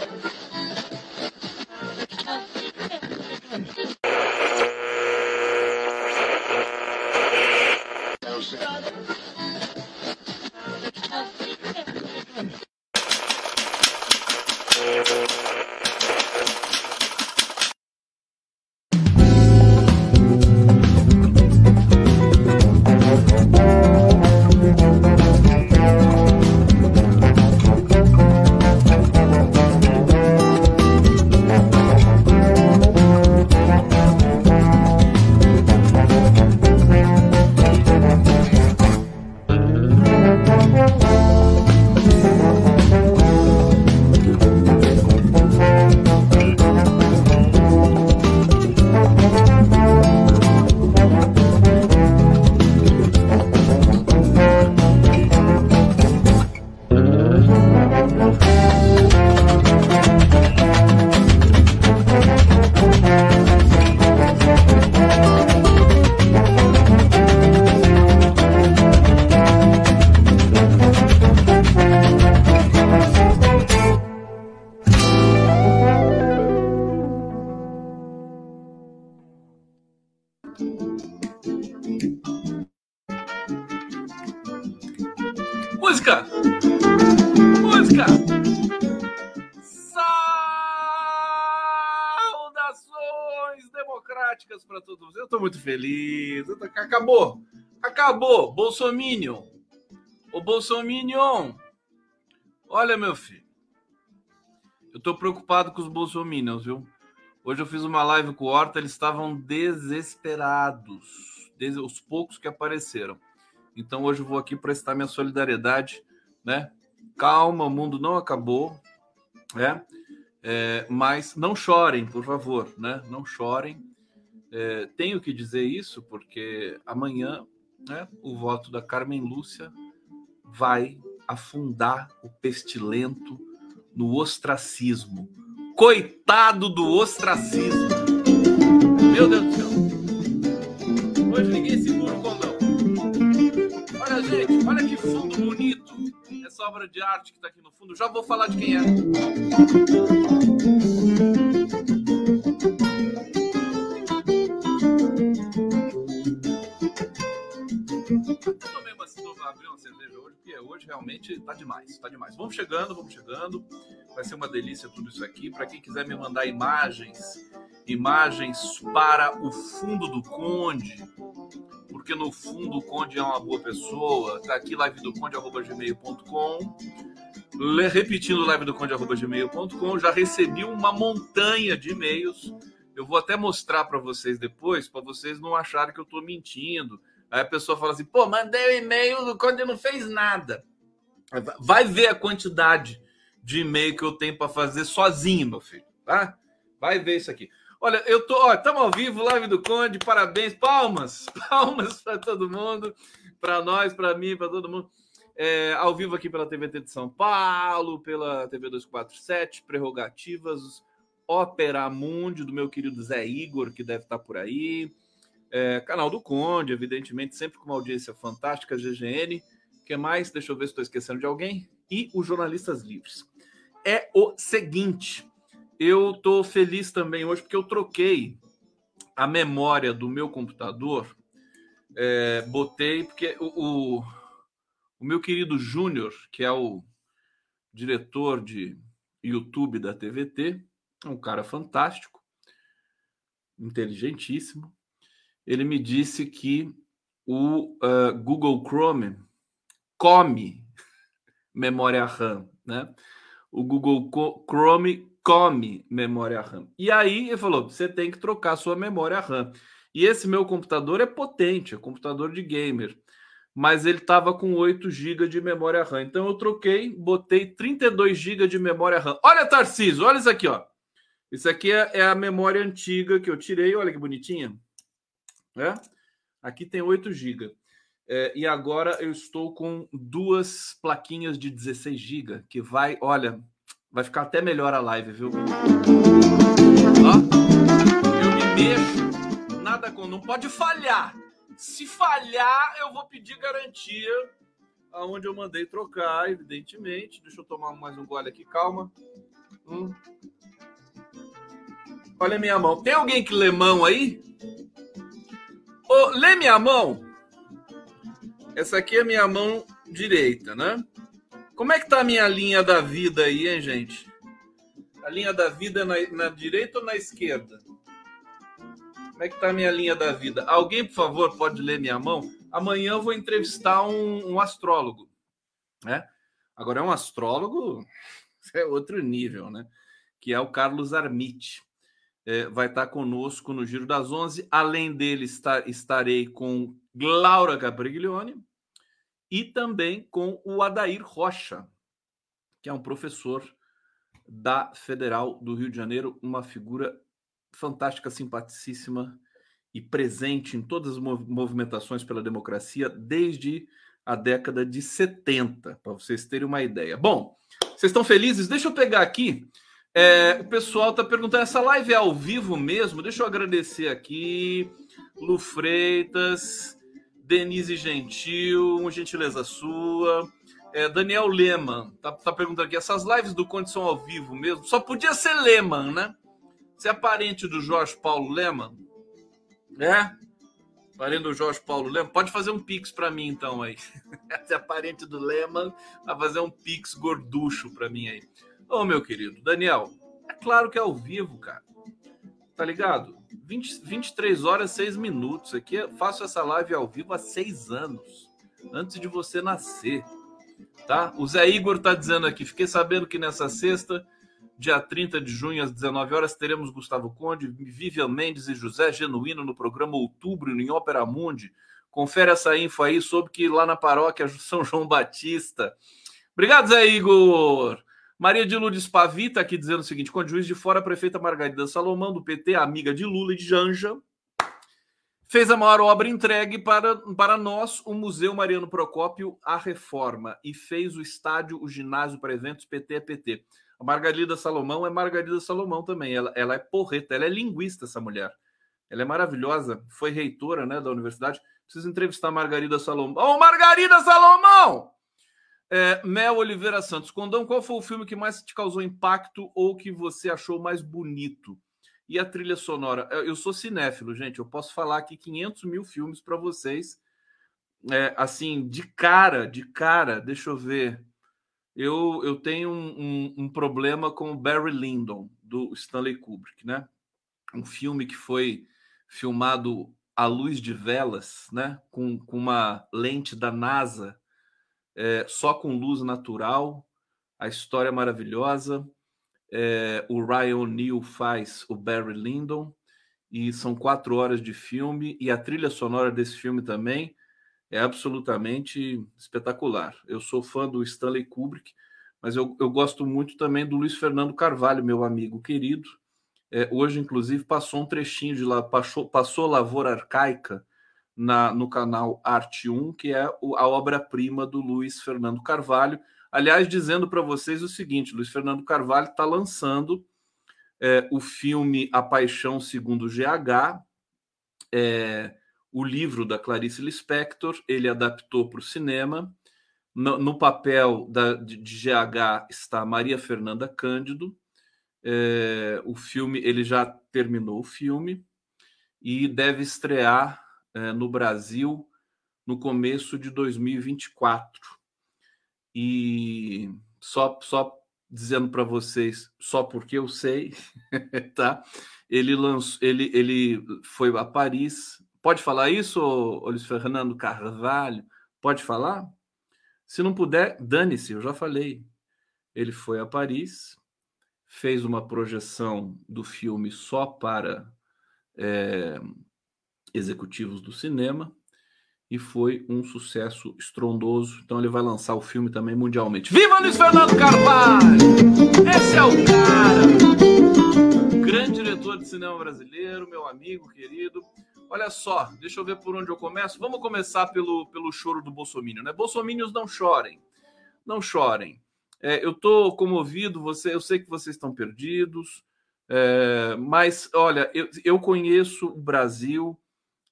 Thank you. Muito feliz. Tô... Acabou! Acabou! Bolsominion! O Bolsominion! Olha, meu filho. Eu estou preocupado com os bolsominions, viu? Hoje eu fiz uma live com o Horta, eles estavam desesperados. Desde os poucos que apareceram. Então hoje eu vou aqui prestar minha solidariedade, né? Calma, o mundo não acabou, né? É, mas não chorem, por favor, né? Não chorem. É, tenho que dizer isso porque amanhã, né? O voto da Carmen Lúcia vai afundar o pestilento no ostracismo. Coitado do ostracismo. Meu Deus do céu. Hoje ninguém segura o condão. Olha, gente, olha que fundo bonito. Essa obra de arte que está aqui no fundo. Já vou falar de quem é. Realmente tá demais, tá demais. Vamos chegando, vamos chegando. Vai ser uma delícia tudo isso aqui. Para quem quiser me mandar imagens, imagens para o fundo do Conde, porque no fundo o Conde é uma boa pessoa. Tá aqui live do conde@gmail.com. Repetindo live do conde@gmail.com, já recebi uma montanha de e-mails. Eu vou até mostrar para vocês depois, para vocês não acharem que eu estou mentindo. Aí a pessoa fala assim: pô, mandei o um e-mail do Conde não fez nada. Vai ver a quantidade de e-mail que eu tenho para fazer sozinho, meu filho, tá? Vai ver isso aqui. Olha, eu tô, ó, estamos ao vivo, live do Conde, parabéns, palmas, palmas para todo mundo, para nós, para mim, para todo mundo. É, ao vivo aqui pela TVT de São Paulo, pela TV 247, Prerrogativas, Ópera Mundi, do meu querido Zé Igor, que deve estar por aí. É, canal do Conde, evidentemente, sempre com uma audiência fantástica, GGN. Que mais? Deixa eu ver se estou esquecendo de alguém. E os jornalistas livres. É o seguinte, eu estou feliz também hoje porque eu troquei a memória do meu computador. É, botei, porque o, o, o meu querido Júnior, que é o diretor de YouTube da TVT, é um cara fantástico, inteligentíssimo. Ele me disse que o uh, Google Chrome come memória RAM, né? O Google Chrome come memória RAM. E aí ele falou: você tem que trocar sua memória RAM. E esse meu computador é potente, é computador de gamer, mas ele estava com 8 GB de memória RAM. Então eu troquei, botei 32 GB de memória RAM. Olha, Tarcísio, olha isso aqui, ó. Isso aqui é, é a memória antiga que eu tirei, olha que bonitinha. É? Aqui tem 8 GB. É, e agora eu estou com duas plaquinhas de 16 GB, que vai, olha, Vai ficar até melhor a live, viu? Ó, eu me mexo, nada com. Não pode falhar. Se falhar, eu vou pedir garantia aonde eu mandei trocar, evidentemente. Deixa eu tomar mais um gole aqui, calma. Hum. Olha minha mão. Tem alguém que lê mão aí? Ô, lê minha mão. Essa aqui é minha mão direita, né? Como é que tá a minha linha da vida aí, hein, gente? A linha da vida é na, na direita ou na esquerda? Como é que tá a minha linha da vida? Alguém, por favor, pode ler minha mão? Amanhã eu vou entrevistar um, um astrólogo, né? Agora é um astrólogo, é outro nível, né? Que é o Carlos Armite. É, vai estar conosco no Giro das Onze. Além dele, estar, estarei com Laura Gabriglione e também com o Adair Rocha, que é um professor da Federal do Rio de Janeiro, uma figura fantástica, simpaticíssima e presente em todas as movimentações pela democracia desde a década de 70, para vocês terem uma ideia. Bom, vocês estão felizes? Deixa eu pegar aqui. É, o pessoal está perguntando: essa live é ao vivo mesmo? Deixa eu agradecer aqui. Lu Freitas, Denise Gentil, uma gentileza sua. É, Daniel Lehmann tá, tá, perguntando aqui: essas lives do Conde são ao vivo mesmo? Só podia ser Lehmann, né? Você é parente do Jorge Paulo Lehmann? É? Parente do Jorge Paulo Lehmann? Pode fazer um pix para mim então aí. Você é parente do Lehmann, vai fazer um pix gorducho para mim aí. Ô, meu querido, Daniel, é claro que é ao vivo, cara. Tá ligado? 20, 23 horas, 6 minutos. Aqui faço essa live ao vivo há seis anos, antes de você nascer. Tá? O Zé Igor tá dizendo aqui, fiquei sabendo que nessa sexta, dia 30 de junho, às 19 horas, teremos Gustavo Conde, Vivian Mendes e José Genuíno no programa Outubro, em Ópera Mundi. Confere essa info aí, soube que lá na paróquia São João Batista. Obrigado, Zé Igor! Maria de Lourdes Pavita aqui dizendo o seguinte: quando juiz de fora, a prefeita Margarida Salomão, do PT, amiga de Lula e de Janja, fez a maior obra entregue para, para nós, o Museu Mariano Procópio, a reforma, e fez o estádio, o ginásio para eventos PT é PT. A Margarida Salomão é Margarida Salomão também. Ela, ela é porreta, ela é linguista, essa mulher. Ela é maravilhosa, foi reitora né, da universidade. Preciso entrevistar a Margarida Salomão. Ô, oh, Margarida Salomão! É, Mel Oliveira Santos, Condão, qual foi o filme que mais te causou impacto ou que você achou mais bonito? E a trilha sonora? Eu sou cinéfilo, gente. Eu posso falar aqui 500 mil filmes para vocês. É, assim, de cara, de cara, deixa eu ver. Eu, eu tenho um, um, um problema com o Barry Lyndon, do Stanley Kubrick, né? Um filme que foi filmado à luz de velas, né? Com, com uma lente da NASA é, só com luz natural, a história é maravilhosa. É, o Ryan O'Neill faz o Barry Lyndon, e são quatro horas de filme, e a trilha sonora desse filme também é absolutamente espetacular. Eu sou fã do Stanley Kubrick, mas eu, eu gosto muito também do Luiz Fernando Carvalho, meu amigo querido. É, hoje, inclusive, passou um trechinho de lá, passou, passou Lavoura Arcaica, na, no canal Arte 1, que é o, a obra-prima do Luiz Fernando Carvalho. Aliás, dizendo para vocês o seguinte: Luiz Fernando Carvalho está lançando é, o filme A Paixão Segundo GH, é, o livro da Clarice Lispector, ele adaptou para o cinema. No, no papel da, de, de, GH está Maria Fernanda Cândido. É, o filme, ele já terminou o filme e deve estrear é, no Brasil no começo de 2024. E só, só dizendo para vocês, só porque eu sei, tá? Ele lançou, ele, ele foi a Paris. Pode falar isso, Luiz Fernando Carvalho? Pode falar? Se não puder, dane-se, eu já falei. Ele foi a Paris, fez uma projeção do filme só para é, executivos do cinema e foi um sucesso estrondoso. Então ele vai lançar o filme também mundialmente. Viva Luiz Fernando Carvalho! Esse é o cara! Grande diretor de cinema brasileiro, meu amigo querido. Olha só, deixa eu ver por onde eu começo. Vamos começar pelo, pelo choro do Bolsonaro, né? Bolsomínios não chorem. Não chorem. É, eu tô comovido, você, eu sei que vocês estão perdidos, é, mas olha, eu, eu conheço o Brasil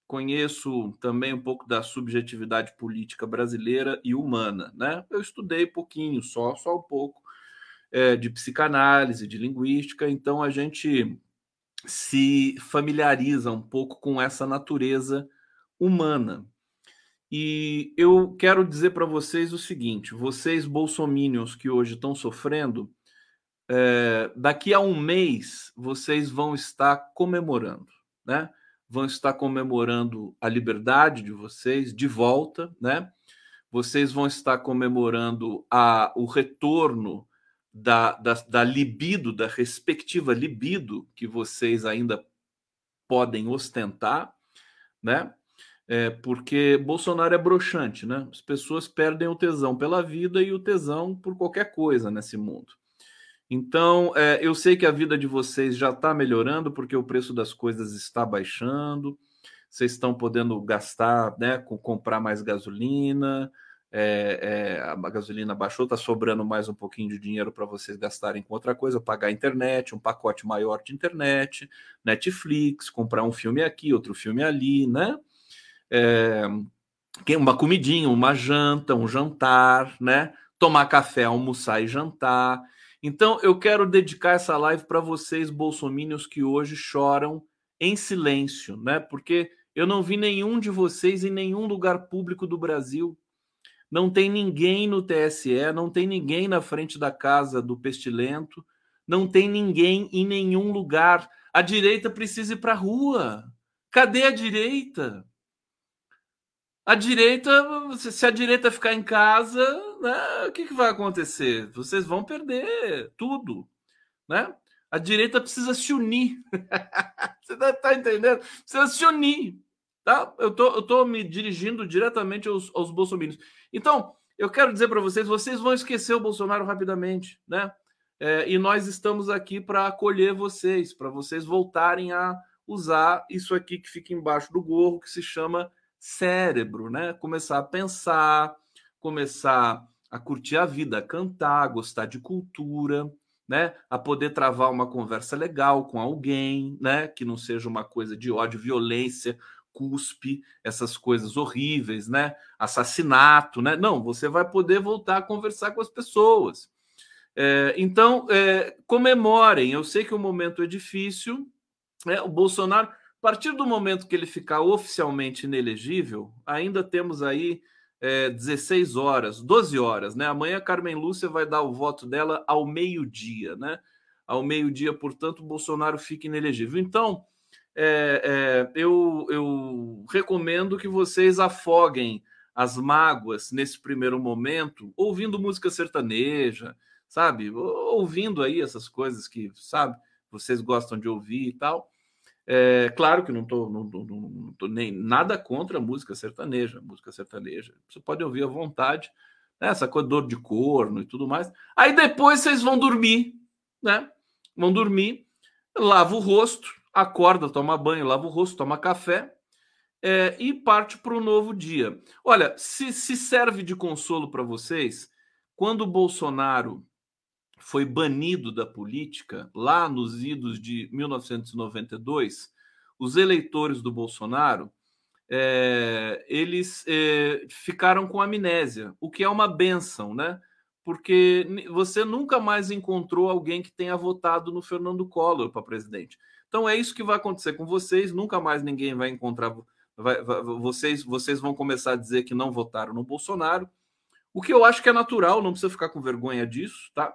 conheço também um pouco da subjetividade política brasileira e humana, né? Eu estudei pouquinho, só, só um pouco. é, de psicanálise, de linguística, então a gente se familiariza um pouco com essa natureza humana. E eu quero dizer para vocês o seguinte: vocês bolsomínios que hoje estão sofrendo, é, daqui a um mês vocês vão estar comemorando, né? Vão estar comemorando a liberdade de vocês de volta, né? Vocês vão estar comemorando a, o retorno da, da, da libido, da respectiva libido que vocês ainda podem ostentar, né? É, porque Bolsonaro é broxante, né? As pessoas perdem o tesão pela vida e o tesão por qualquer coisa nesse mundo. Então, é, eu sei que a vida de vocês já está melhorando porque o preço das coisas está baixando, vocês estão podendo gastar, né, com comprar mais gasolina, é, é, a gasolina baixou, está sobrando mais um pouquinho de dinheiro para vocês gastarem com outra coisa, pagar internet, um pacote maior de internet, Netflix, comprar um filme aqui, outro filme ali, né? É, uma comidinha, uma janta, um jantar, né? Tomar café, almoçar e jantar. Então, eu quero dedicar essa live para vocês, bolsomínios, que hoje choram em silêncio, né? Porque eu não vi nenhum de vocês em nenhum lugar público do Brasil não tem ninguém no TSE, não tem ninguém na frente da casa do pestilento, não tem ninguém em nenhum lugar. A direita precisa ir para a rua. Cadê a direita? A direita, se a direita ficar em casa, né, o que, que vai acontecer? Vocês vão perder tudo, né? A direita precisa se unir. Você está entendendo? Precisa se unir. Tá? Eu tô, eu tô me dirigindo diretamente aos, aos bolsominions. Então, eu quero dizer para vocês, vocês vão esquecer o Bolsonaro rapidamente, né? É, e nós estamos aqui para acolher vocês, para vocês voltarem a usar isso aqui que fica embaixo do gorro, que se chama cérebro, né? Começar a pensar, começar a curtir a vida, a cantar, a gostar de cultura, né? A poder travar uma conversa legal com alguém, né? Que não seja uma coisa de ódio, violência, cuspe, essas coisas horríveis, né? Assassinato, né? Não, você vai poder voltar a conversar com as pessoas. É, então, é, comemorem. Eu sei que o momento é difícil. Né? O Bolsonaro, a partir do momento que ele ficar oficialmente inelegível, ainda temos aí é, 16 horas, 12 horas, né? Amanhã Carmen Lúcia vai dar o voto dela ao meio-dia, né? Ao meio-dia, portanto, Bolsonaro fica inelegível. Então, é, é, eu, eu recomendo que vocês afoguem as mágoas nesse primeiro momento, ouvindo música sertaneja, sabe? Ouvindo aí essas coisas que, sabe, vocês gostam de ouvir e tal. É, claro que não estou não, não, não tô nem nada contra a música sertaneja, música sertaneja. Você pode ouvir à vontade, né? essa coisa dor de corno e tudo mais. Aí depois vocês vão dormir, né? Vão dormir, lava o rosto, acorda, toma banho, lava o rosto, toma café é, e parte para o novo dia. Olha, se, se serve de consolo para vocês, quando o Bolsonaro foi banido da política, lá nos idos de 1992, os eleitores do Bolsonaro é, eles é, ficaram com amnésia, o que é uma benção, né? Porque você nunca mais encontrou alguém que tenha votado no Fernando Collor para presidente. Então é isso que vai acontecer com vocês. Nunca mais ninguém vai encontrar. Vai, vai, vocês, vocês vão começar a dizer que não votaram no Bolsonaro, o que eu acho que é natural, não precisa ficar com vergonha disso, tá?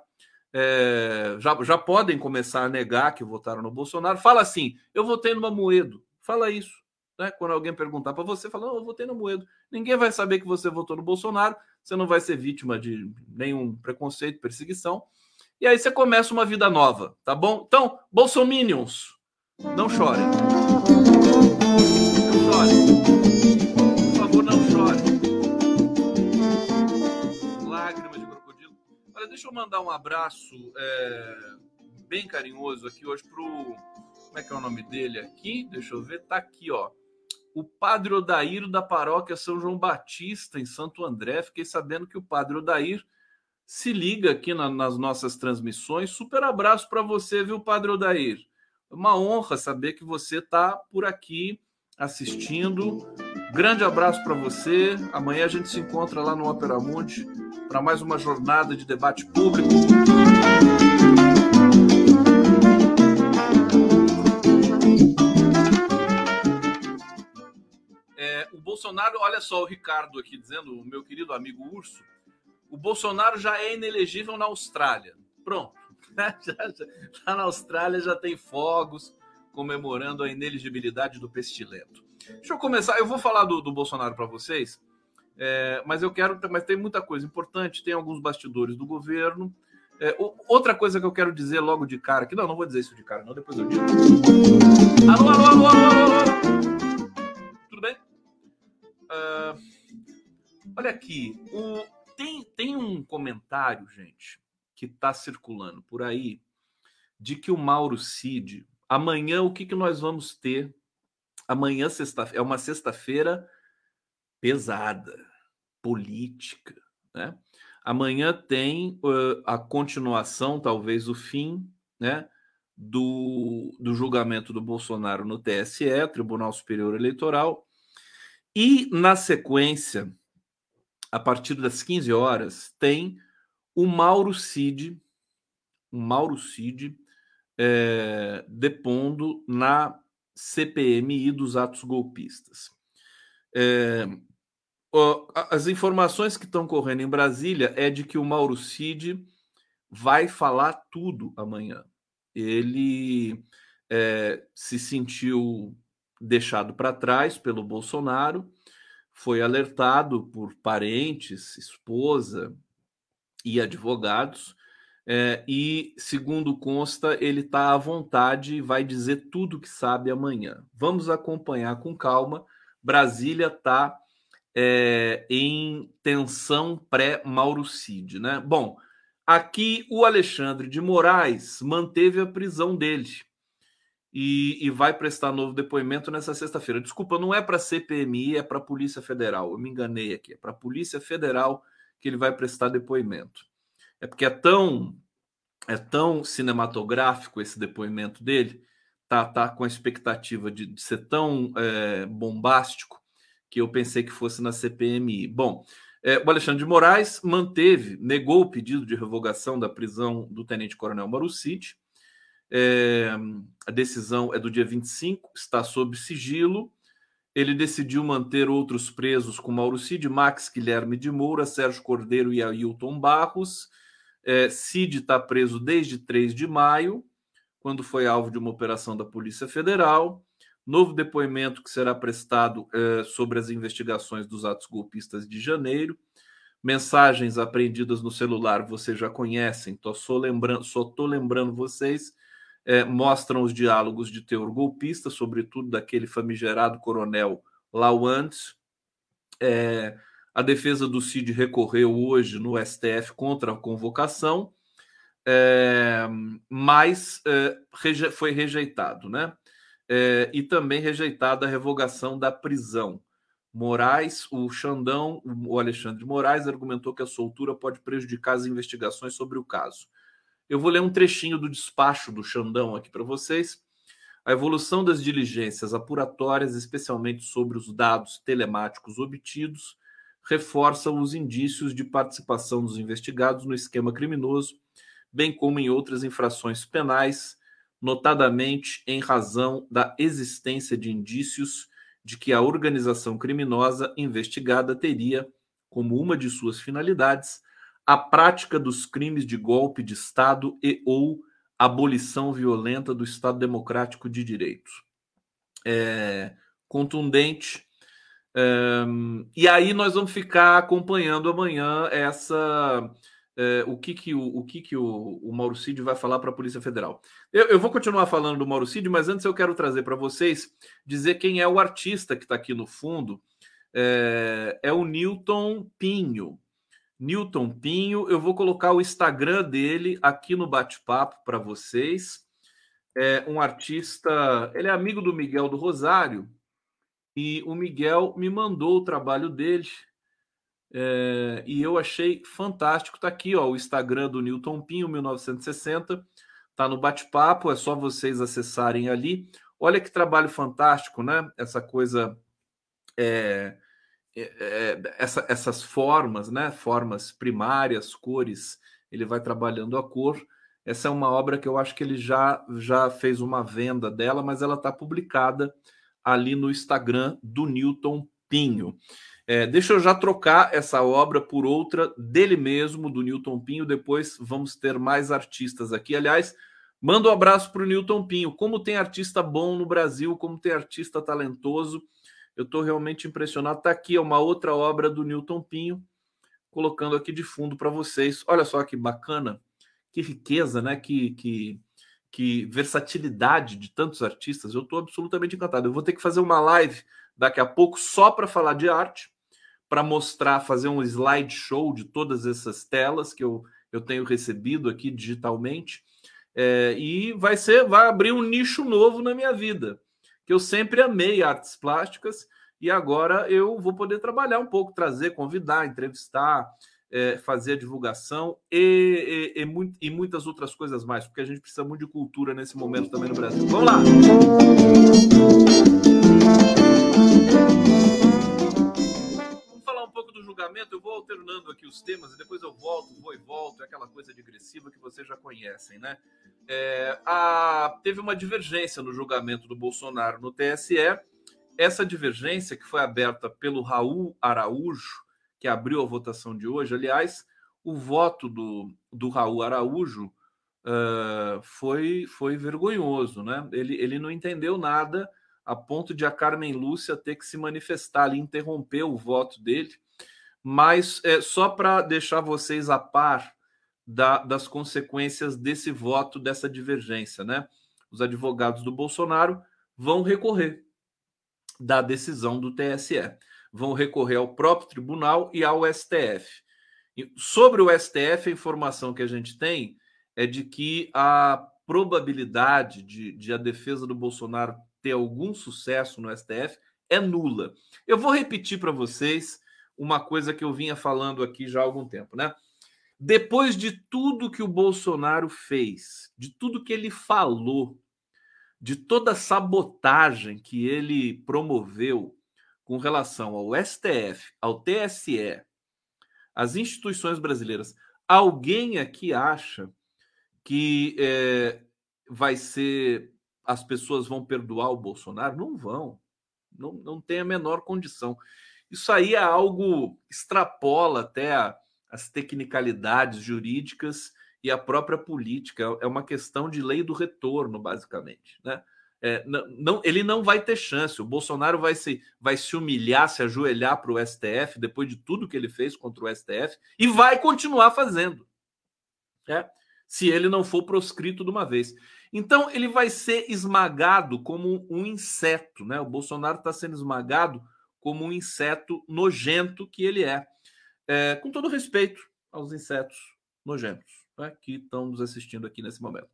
É, já, já podem começar a negar que votaram no Bolsonaro. Fala assim: eu votei no Mamoedo. Fala isso. Né? Quando alguém perguntar para você, fala: eu votei no Moedo. Ninguém vai saber que você votou no Bolsonaro, você não vai ser vítima de nenhum preconceito, perseguição. E aí você começa uma vida nova, tá bom? Então, Bolsominions, não chorem. Deixa eu mandar um abraço é, bem carinhoso aqui hoje pro. Como é que é o nome dele aqui? Deixa eu ver. Tá aqui, ó. O padre Odair da paróquia São João Batista, em Santo André. Fiquei sabendo que o padre Odair se liga aqui na, nas nossas transmissões. Super abraço para você, viu, padre Odair? uma honra saber que você está por aqui assistindo. Grande abraço para você. Amanhã a gente se encontra lá no Opera Mundi para mais uma jornada de debate público. É, o Bolsonaro, olha só o Ricardo aqui dizendo, o meu querido amigo Urso, o Bolsonaro já é inelegível na Austrália. Pronto. Lá na Austrália já tem fogos comemorando a ineligibilidade do pestilento. Deixa eu começar. Eu vou falar do, do Bolsonaro para vocês, é, mas eu quero. Mas tem muita coisa importante. Tem alguns bastidores do governo. É, outra coisa que eu quero dizer logo de cara, que não, não vou dizer isso de cara, não. Depois eu digo. Alô, alô, alô, alô, alô. Tudo bem? Uh, olha aqui. O, tem, tem um comentário, gente, que está circulando por aí de que o Mauro Cid, amanhã o que, que nós vamos ter? Amanhã sexta, é uma sexta-feira pesada, política, né? Amanhã tem uh, a continuação, talvez o fim, né, do, do julgamento do Bolsonaro no TSE, Tribunal Superior Eleitoral, e na sequência, a partir das 15 horas, tem o Mauro Cid, o Mauro Cid é, depondo na CPMI dos atos golpistas. É, as informações que estão correndo em Brasília é de que o Mauro Cid vai falar tudo amanhã. Ele é, se sentiu deixado para trás pelo Bolsonaro, foi alertado por parentes, esposa, e advogados. É, e, segundo consta, ele está à vontade e vai dizer tudo que sabe amanhã. Vamos acompanhar com calma. Brasília está é, em tensão pré-Mauro Cid, né? Bom, aqui o Alexandre de Moraes manteve a prisão dele e, e vai prestar novo depoimento nessa sexta-feira. Desculpa, não é para CPMI, é para Polícia Federal. Eu me enganei aqui, é para a Polícia Federal que ele vai prestar depoimento. É porque é tão é tão cinematográfico esse depoimento dele, tá, tá com a expectativa de, de ser tão é, bombástico que eu pensei que fosse na CPMI. Bom, é, o Alexandre de Moraes manteve, negou o pedido de revogação da prisão do tenente-coronel Marucci. É, a decisão é do dia 25, está sob sigilo ele decidiu manter outros presos com Mauro Cid, Max Guilherme de Moura, Sérgio Cordeiro e Ailton Barros. É, Cid está preso desde 3 de maio, quando foi alvo de uma operação da Polícia Federal. Novo depoimento que será prestado é, sobre as investigações dos atos golpistas de janeiro. Mensagens apreendidas no celular vocês já conhecem, tô só lembrando, só estou lembrando vocês é, mostram os diálogos de teor golpista, sobretudo daquele famigerado coronel Lawant. É, a defesa do CID recorreu hoje no STF contra a convocação, é, mas é, reje foi rejeitado, né? É, e também rejeitada a revogação da prisão. Moraes, o Xandão, o Alexandre Moraes, argumentou que a soltura pode prejudicar as investigações sobre o caso. Eu vou ler um trechinho do despacho do Xandão aqui para vocês. A evolução das diligências apuratórias, especialmente sobre os dados telemáticos obtidos, reforça os indícios de participação dos investigados no esquema criminoso, bem como em outras infrações penais, notadamente em razão da existência de indícios de que a organização criminosa investigada teria, como uma de suas finalidades, a prática dos crimes de golpe de Estado e ou abolição violenta do Estado Democrático de Direito. É, contundente. É, e aí nós vamos ficar acompanhando amanhã essa é, o que que o, o que que o, o Mauro Cid vai falar para a Polícia Federal. Eu, eu, vou continuar falando do Mauro Cid, mas antes eu quero trazer para vocês dizer quem é o artista que está aqui no fundo. É, é o Newton Pinho. Newton Pinho. Eu vou colocar o Instagram dele aqui no bate-papo para vocês. É um artista, ele é amigo do Miguel do Rosário e o Miguel me mandou o trabalho dele é, e eu achei fantástico. Tá aqui, ó, o Instagram do Newton Pinho 1960. Tá no bate-papo, é só vocês acessarem ali. Olha que trabalho fantástico, né? Essa coisa, é, é, é, essa, essas formas, né? Formas primárias, cores. Ele vai trabalhando a cor. Essa é uma obra que eu acho que ele já, já fez uma venda dela, mas ela está publicada ali no Instagram do Newton Pinho. É, deixa eu já trocar essa obra por outra dele mesmo, do Newton Pinho. Depois vamos ter mais artistas aqui. Aliás, manda um abraço para o Newton Pinho. Como tem artista bom no Brasil, como tem artista talentoso. Eu estou realmente impressionado. Está aqui uma outra obra do Newton Pinho, colocando aqui de fundo para vocês. Olha só que bacana, que riqueza, né? Que, que, que versatilidade de tantos artistas. Eu estou absolutamente encantado. Eu vou ter que fazer uma live daqui a pouco só para falar de arte para mostrar, fazer um slideshow de todas essas telas que eu, eu tenho recebido aqui digitalmente. É, e vai ser, vai abrir um nicho novo na minha vida, que eu sempre amei artes plásticas e agora eu vou poder trabalhar um pouco, trazer, convidar, entrevistar, é, fazer a divulgação e, e, e, e, muitas outras coisas mais, porque a gente precisa muito de cultura nesse momento também no Brasil. Vamos lá! julgamento, eu vou alternando aqui os temas e depois eu volto, vou e volto, é aquela coisa digressiva que vocês já conhecem, né? É, a, teve uma divergência no julgamento do Bolsonaro no TSE. Essa divergência, que foi aberta pelo Raul Araújo, que abriu a votação de hoje, aliás, o voto do, do Raul Araújo uh, foi, foi vergonhoso, né? Ele, ele não entendeu nada a ponto de a Carmen Lúcia ter que se manifestar ali, interromper o voto dele mas é, só para deixar vocês a par da, das consequências desse voto, dessa divergência, né? Os advogados do Bolsonaro vão recorrer da decisão do TSE, vão recorrer ao próprio tribunal e ao STF. Sobre o STF, a informação que a gente tem é de que a probabilidade de, de a defesa do Bolsonaro ter algum sucesso no STF é nula. Eu vou repetir para vocês uma coisa que eu vinha falando aqui já há algum tempo, né? Depois de tudo que o Bolsonaro fez, de tudo que ele falou, de toda a sabotagem que ele promoveu com relação ao STF, ao TSE, às instituições brasileiras, alguém aqui acha que é, vai ser. As pessoas vão perdoar o Bolsonaro? Não vão. Não, não tem a menor condição. Isso aí é algo extrapola até a, as tecnicalidades jurídicas e a própria política. É uma questão de lei do retorno, basicamente. Né? É, não, não, ele não vai ter chance. O Bolsonaro vai se, vai se humilhar, se ajoelhar para o STF depois de tudo que ele fez contra o STF e vai continuar fazendo. Né? Se ele não for proscrito de uma vez. Então ele vai ser esmagado como um inseto. Né? O Bolsonaro está sendo esmagado como um inseto nojento que ele é. é com todo respeito aos insetos nojentos né, que estão nos assistindo aqui nesse momento.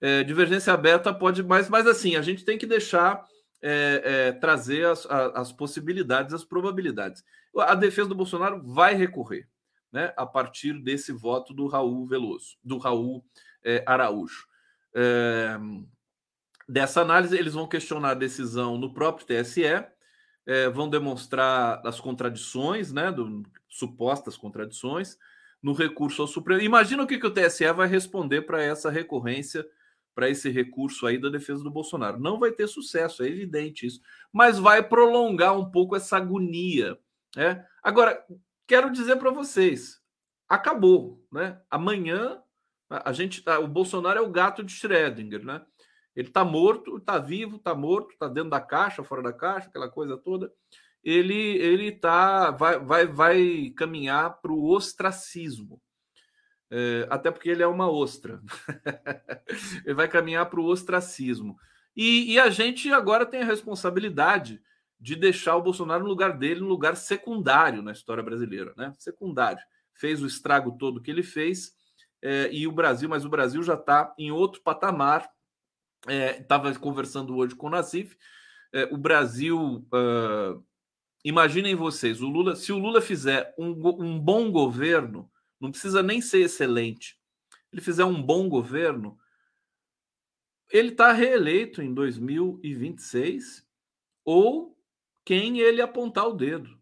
É, divergência aberta pode, mas, mas assim, a gente tem que deixar é, é, trazer as, as possibilidades, as probabilidades. A defesa do Bolsonaro vai recorrer né, a partir desse voto do Raul Veloso, do Raul é, Araújo. É, dessa análise, eles vão questionar a decisão no próprio TSE é, vão demonstrar as contradições, né, do, supostas contradições, no recurso ao Supremo. Imagina o que, que o TSE vai responder para essa recorrência, para esse recurso aí da defesa do Bolsonaro. Não vai ter sucesso, é evidente isso, mas vai prolongar um pouco essa agonia. Né? Agora, quero dizer para vocês, acabou, né? Amanhã a gente, tá, o Bolsonaro é o gato de Schrödinger, né? Ele está morto, está vivo, está morto, está dentro da caixa, fora da caixa, aquela coisa toda. Ele ele tá vai vai vai caminhar para o ostracismo. É, até porque ele é uma ostra. ele vai caminhar para o ostracismo. E, e, a gente agora tem a responsabilidade de deixar o Bolsonaro no lugar dele, no lugar secundário na história brasileira, né? Secundário. Fez o estrago todo que ele fez, é, e o Brasil, mas o Brasil já está em outro patamar Estava é, conversando hoje com o Nassif. O Brasil. Uh, imaginem vocês, o Lula, se o Lula fizer um, um bom governo, não precisa nem ser excelente. Ele fizer um bom governo, ele está reeleito em 2026 ou quem ele apontar o dedo.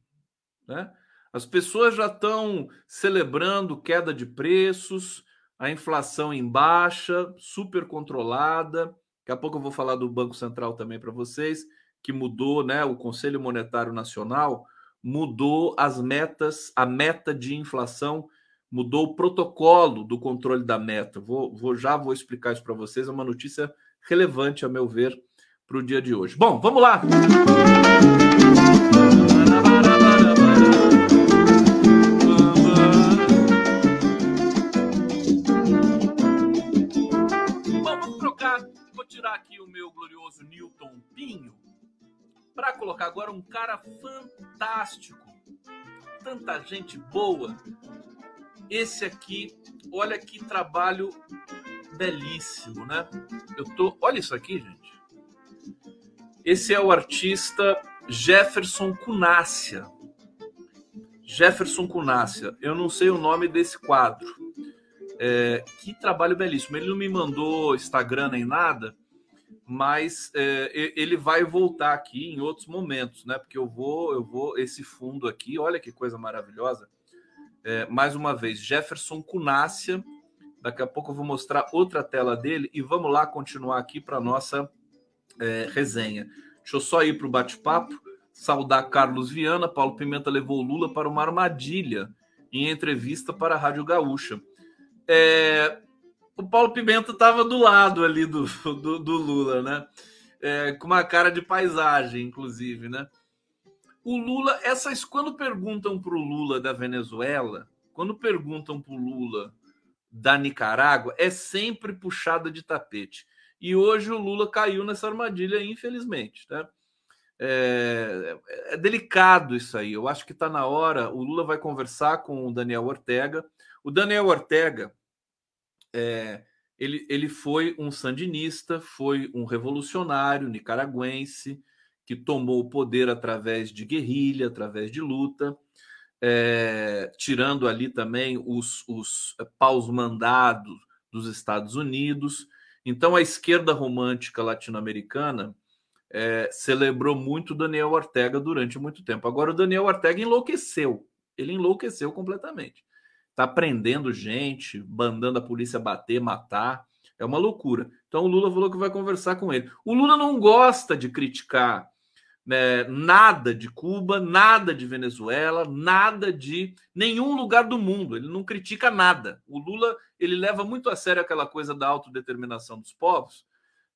Né? As pessoas já estão celebrando queda de preços, a inflação em baixa, super controlada. Daqui a pouco eu vou falar do Banco Central também para vocês, que mudou, né? O Conselho Monetário Nacional mudou as metas, a meta de inflação, mudou o protocolo do controle da meta. Vou, vou já vou explicar isso para vocês, é uma notícia relevante, a meu ver, para o dia de hoje. Bom, vamos lá. Bom, vamos trocar. Vou tirar aqui o meu glorioso Newton Pinho para colocar agora um cara fantástico. Tanta gente boa. Esse aqui, olha que trabalho belíssimo, né? Eu tô, olha isso aqui, gente. Esse é o artista Jefferson Cunácia. Jefferson Cunácia. Eu não sei o nome desse quadro. É, que trabalho belíssimo. Ele não me mandou Instagram nem nada, mas é, ele vai voltar aqui em outros momentos, né? Porque eu vou, eu vou esse fundo aqui, olha que coisa maravilhosa. É, mais uma vez, Jefferson Cunácia. Daqui a pouco eu vou mostrar outra tela dele e vamos lá continuar aqui para nossa é, resenha. Deixa eu só ir para o bate-papo, saudar Carlos Viana. Paulo Pimenta levou Lula para uma armadilha em entrevista para a Rádio Gaúcha. É, o Paulo Pimenta estava do lado ali do, do, do Lula, né? É, com uma cara de paisagem, inclusive, né? O Lula, essas quando perguntam para o Lula da Venezuela, quando perguntam para o Lula da Nicarágua, é sempre puxada de tapete. E hoje o Lula caiu nessa armadilha, infelizmente, né? É, é delicado isso aí. Eu acho que está na hora. O Lula vai conversar com o Daniel Ortega. O Daniel Ortega é, ele, ele foi um sandinista, foi um revolucionário nicaragüense que tomou o poder através de guerrilha, através de luta, é, tirando ali também os, os paus mandados dos Estados Unidos. Então, a esquerda romântica latino-americana é, celebrou muito Daniel Ortega durante muito tempo. Agora, o Daniel Ortega enlouqueceu. Ele enlouqueceu completamente tá prendendo gente, mandando a polícia bater, matar. É uma loucura. Então o Lula falou que vai conversar com ele. O Lula não gosta de criticar né, nada de Cuba, nada de Venezuela, nada de nenhum lugar do mundo. Ele não critica nada. O Lula ele leva muito a sério aquela coisa da autodeterminação dos povos.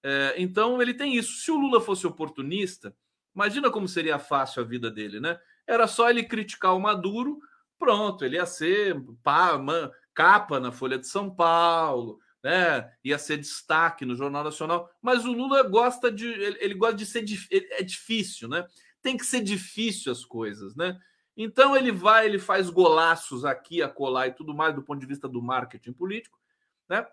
É, então ele tem isso. Se o Lula fosse oportunista, imagina como seria fácil a vida dele, né? Era só ele criticar o Maduro pronto, ele ia ser pá, man, capa na Folha de São Paulo, né? Ia ser destaque no Jornal Nacional. Mas o Lula gosta de, ele, ele gosta de ser é difícil, né? Tem que ser difícil as coisas, né? Então ele vai, ele faz golaços aqui, a colar e tudo mais do ponto de vista do marketing político, né?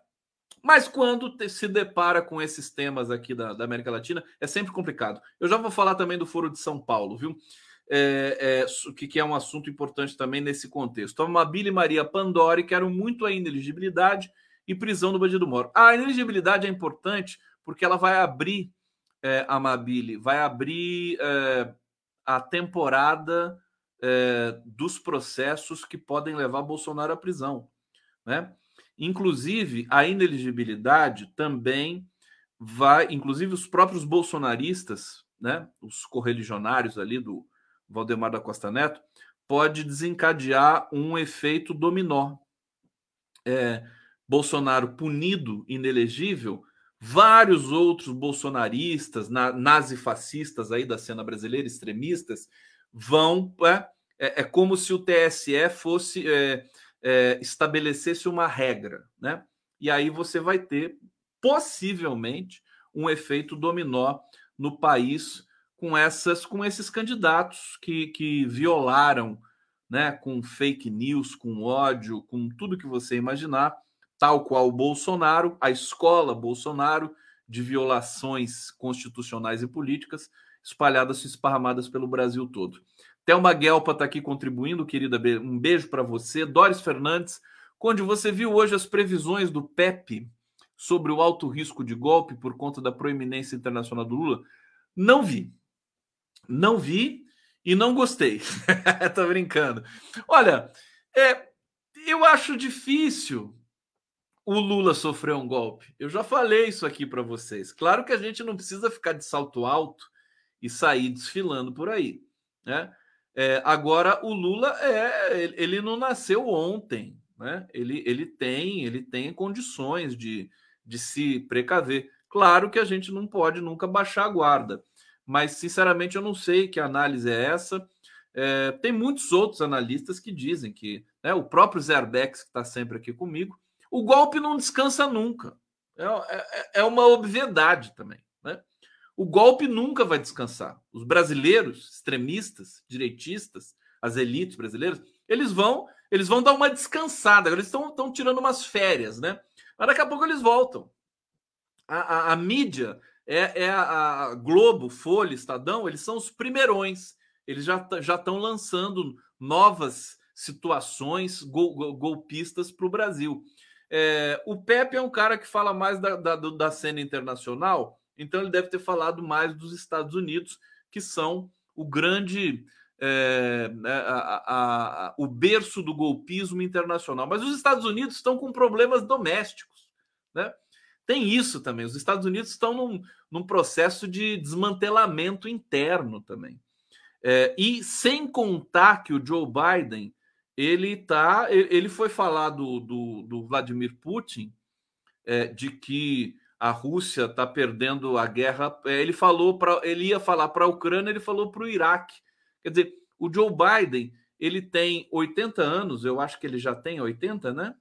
Mas quando se depara com esses temas aqui da, da América Latina, é sempre complicado. Eu já vou falar também do Foro de São Paulo, viu? é, é, que, que é um assunto importante também nesse contexto. Então, Mabile e Maria Pandori querem muito a ineligibilidade e prisão do bandido Moro. A ineligibilidade é importante porque ela vai abrir, é, a Mabile, vai abrir é, a temporada é, dos processos que podem levar Bolsonaro à prisão. Né? Inclusive, a ineligibilidade também vai, inclusive os próprios bolsonaristas, né, os correligionários ali do, Valdemar da Costa Neto, pode desencadear um efeito dominó. É, Bolsonaro punido, inelegível, vários outros bolsonaristas, na, nazifascistas aí da cena brasileira, extremistas, vão. É, é, é como se o TSE fosse é, é, estabelecesse uma regra, né? E aí você vai ter possivelmente um efeito dominó no país com essas com esses candidatos que, que violaram, né, com fake news, com ódio, com tudo que você imaginar, tal qual Bolsonaro, a escola Bolsonaro de violações constitucionais e políticas espalhadas e esparramadas pelo Brasil todo. Thelma Guelpa está aqui contribuindo, querida. Um beijo para você. Doris Fernandes, onde você viu hoje as previsões do PEP sobre o alto risco de golpe por conta da proeminência internacional do Lula? Não vi. Não vi e não gostei. Tô brincando. Olha, é, eu acho difícil o Lula sofrer um golpe. Eu já falei isso aqui para vocês. Claro que a gente não precisa ficar de salto alto e sair desfilando por aí, né? É, agora o Lula é, ele não nasceu ontem, né? Ele, ele tem, ele tem condições de, de se precaver. Claro que a gente não pode nunca baixar a guarda, mas sinceramente eu não sei que análise é essa. É, tem muitos outros analistas que dizem que né, o próprio Zerbex, que está sempre aqui comigo, o golpe não descansa nunca. É, é, é uma obviedade também. Né? O golpe nunca vai descansar. Os brasileiros, extremistas, direitistas, as elites brasileiras, eles vão eles vão dar uma descansada. Eles estão tirando umas férias, né? Mas daqui a pouco eles voltam. A, a, a mídia é, é a, a, Globo, Folha, Estadão, eles são os primeirões. Eles já estão lançando novas situações gol, golpistas para o Brasil. É, o Pepe é um cara que fala mais da, da, da cena internacional, então ele deve ter falado mais dos Estados Unidos, que são o grande é, né, a, a, a, o berço do golpismo internacional. Mas os Estados Unidos estão com problemas domésticos. Né? Tem isso também. Os Estados Unidos estão num, num processo de desmantelamento interno também. É, e sem contar que o Joe Biden ele tá, ele foi falar do, do, do Vladimir Putin é, de que a Rússia está perdendo a guerra. É, ele falou para ele ia falar para a Ucrânia, ele falou para o Iraque Quer dizer, o Joe Biden, ele tem 80 anos, eu acho que ele já tem 80, né?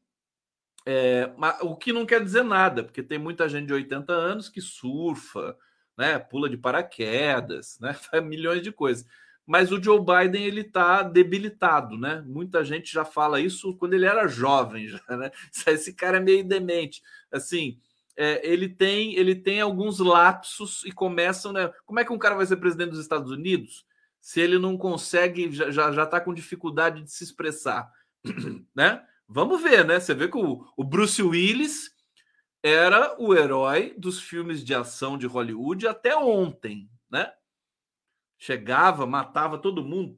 É, o que não quer dizer nada, porque tem muita gente de 80 anos que surfa, né, pula de paraquedas, né, faz milhões de coisas. Mas o Joe Biden ele está debilitado, né? Muita gente já fala isso quando ele era jovem, já, né? Esse cara é meio demente. Assim, é, ele tem ele tem alguns lapsos e começam, né? Como é que um cara vai ser presidente dos Estados Unidos? se ele não consegue, já já está com dificuldade de se expressar, né? Vamos ver, né? Você vê que o, o Bruce Willis era o herói dos filmes de ação de Hollywood até ontem, né? Chegava, matava todo mundo,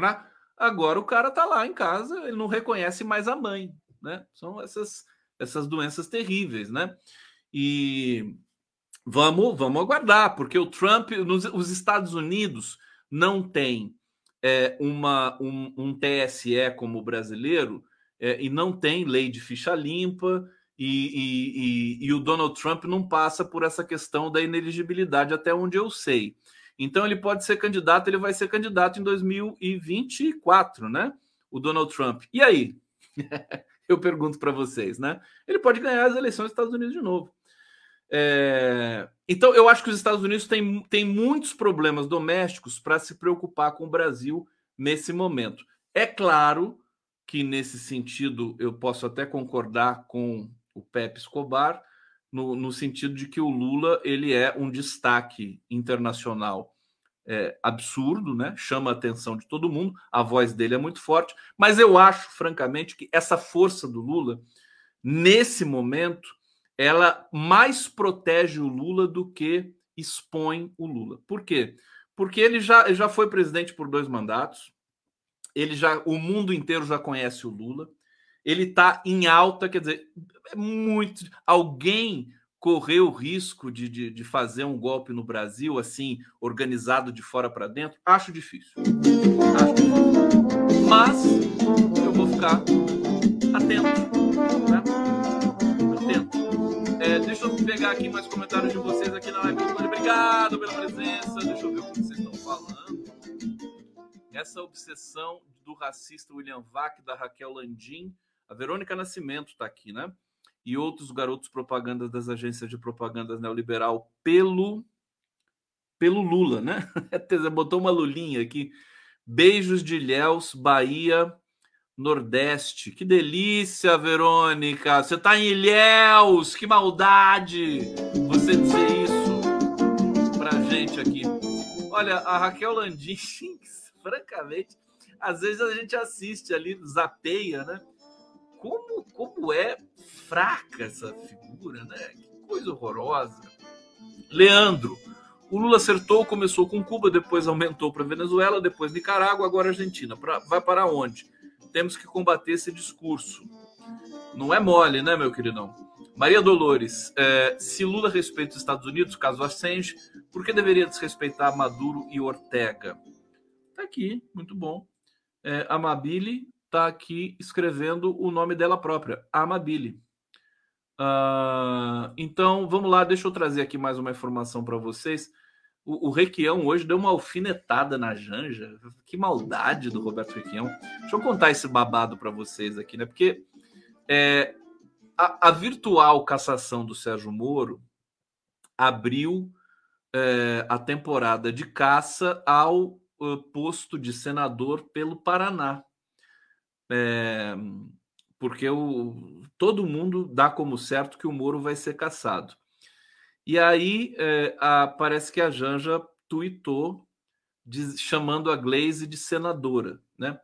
né? Agora o cara tá lá em casa, ele não reconhece mais a mãe, né? São essas essas doenças terríveis, né? E vamos vamos aguardar, porque o Trump nos os Estados Unidos não tem é, uma, um, um, TSE como o brasileiro é, e não tem lei de ficha limpa e, e, e, e, o Donald Trump não passa por essa questão da ineligibilidade até onde eu sei. Então ele pode ser candidato, ele vai ser candidato em 2024, né? O Donald Trump. E aí? eu pergunto para vocês, né? Ele pode ganhar as eleições dos Estados Unidos de novo. É... Então, eu acho que os Estados Unidos têm, têm muitos problemas domésticos para se preocupar com o Brasil nesse momento. É claro que, nesse sentido, eu posso até concordar com o Pepe Escobar, no, no sentido de que o Lula ele é um destaque internacional é, absurdo, né? chama a atenção de todo mundo, a voz dele é muito forte, mas eu acho, francamente, que essa força do Lula, nesse momento, ela mais protege o Lula do que expõe o Lula. Por quê? Porque ele já, já foi presidente por dois mandatos, ele já o mundo inteiro já conhece o Lula, ele está em alta, quer dizer, é muito. Alguém correu o risco de, de, de, fazer um golpe no Brasil, assim, organizado de fora para dentro? Acho difícil. Acho. Mas eu vou ficar atento. Né? É, deixa eu pegar aqui mais comentários de vocês aqui na live. Obrigado pela presença. Deixa eu ver o que vocês estão falando. Essa obsessão do racista William Vac, da Raquel Landim, a Verônica Nascimento está aqui, né? E outros garotos propagandas das agências de propagandas neoliberal pelo pelo Lula, né? Botou uma lulinha aqui. Beijos de Ilhéus, Bahia, Nordeste. Que delícia, Verônica. Você está em Ilhéus. Que maldade você dizer isso pra gente aqui. Olha, a Raquel Landim, francamente, às vezes a gente assiste ali, zapeia, né? Como, como é fraca essa figura, né? Que coisa horrorosa. Leandro, o Lula acertou, começou com Cuba, depois aumentou para Venezuela, depois Nicarágua, agora Argentina. Pra, vai para onde? Temos que combater esse discurso. Não é mole, né, meu queridão? Maria Dolores, é, se Lula respeita os Estados Unidos, caso Assange, por que deveria desrespeitar Maduro e Ortega? Tá aqui, muito bom. É, Amabile está aqui escrevendo o nome dela própria, Amabile. Uh, então, vamos lá, deixa eu trazer aqui mais uma informação para vocês. O, o, Requião hoje deu uma alfinetada na Janja. Que maldade do Roberto Requião. Deixa eu contar esse babado para vocês aqui, né? Porque é, a, a, virtual cassação do Sérgio Moro abriu é, a temporada de caça ao uh, posto de senador pelo Paraná. É, porque o, todo mundo dá como certo que o Moro vai ser caçado. E aí é, a, parece que a Janja tuitou de, chamando a Glaze de senadora. Né?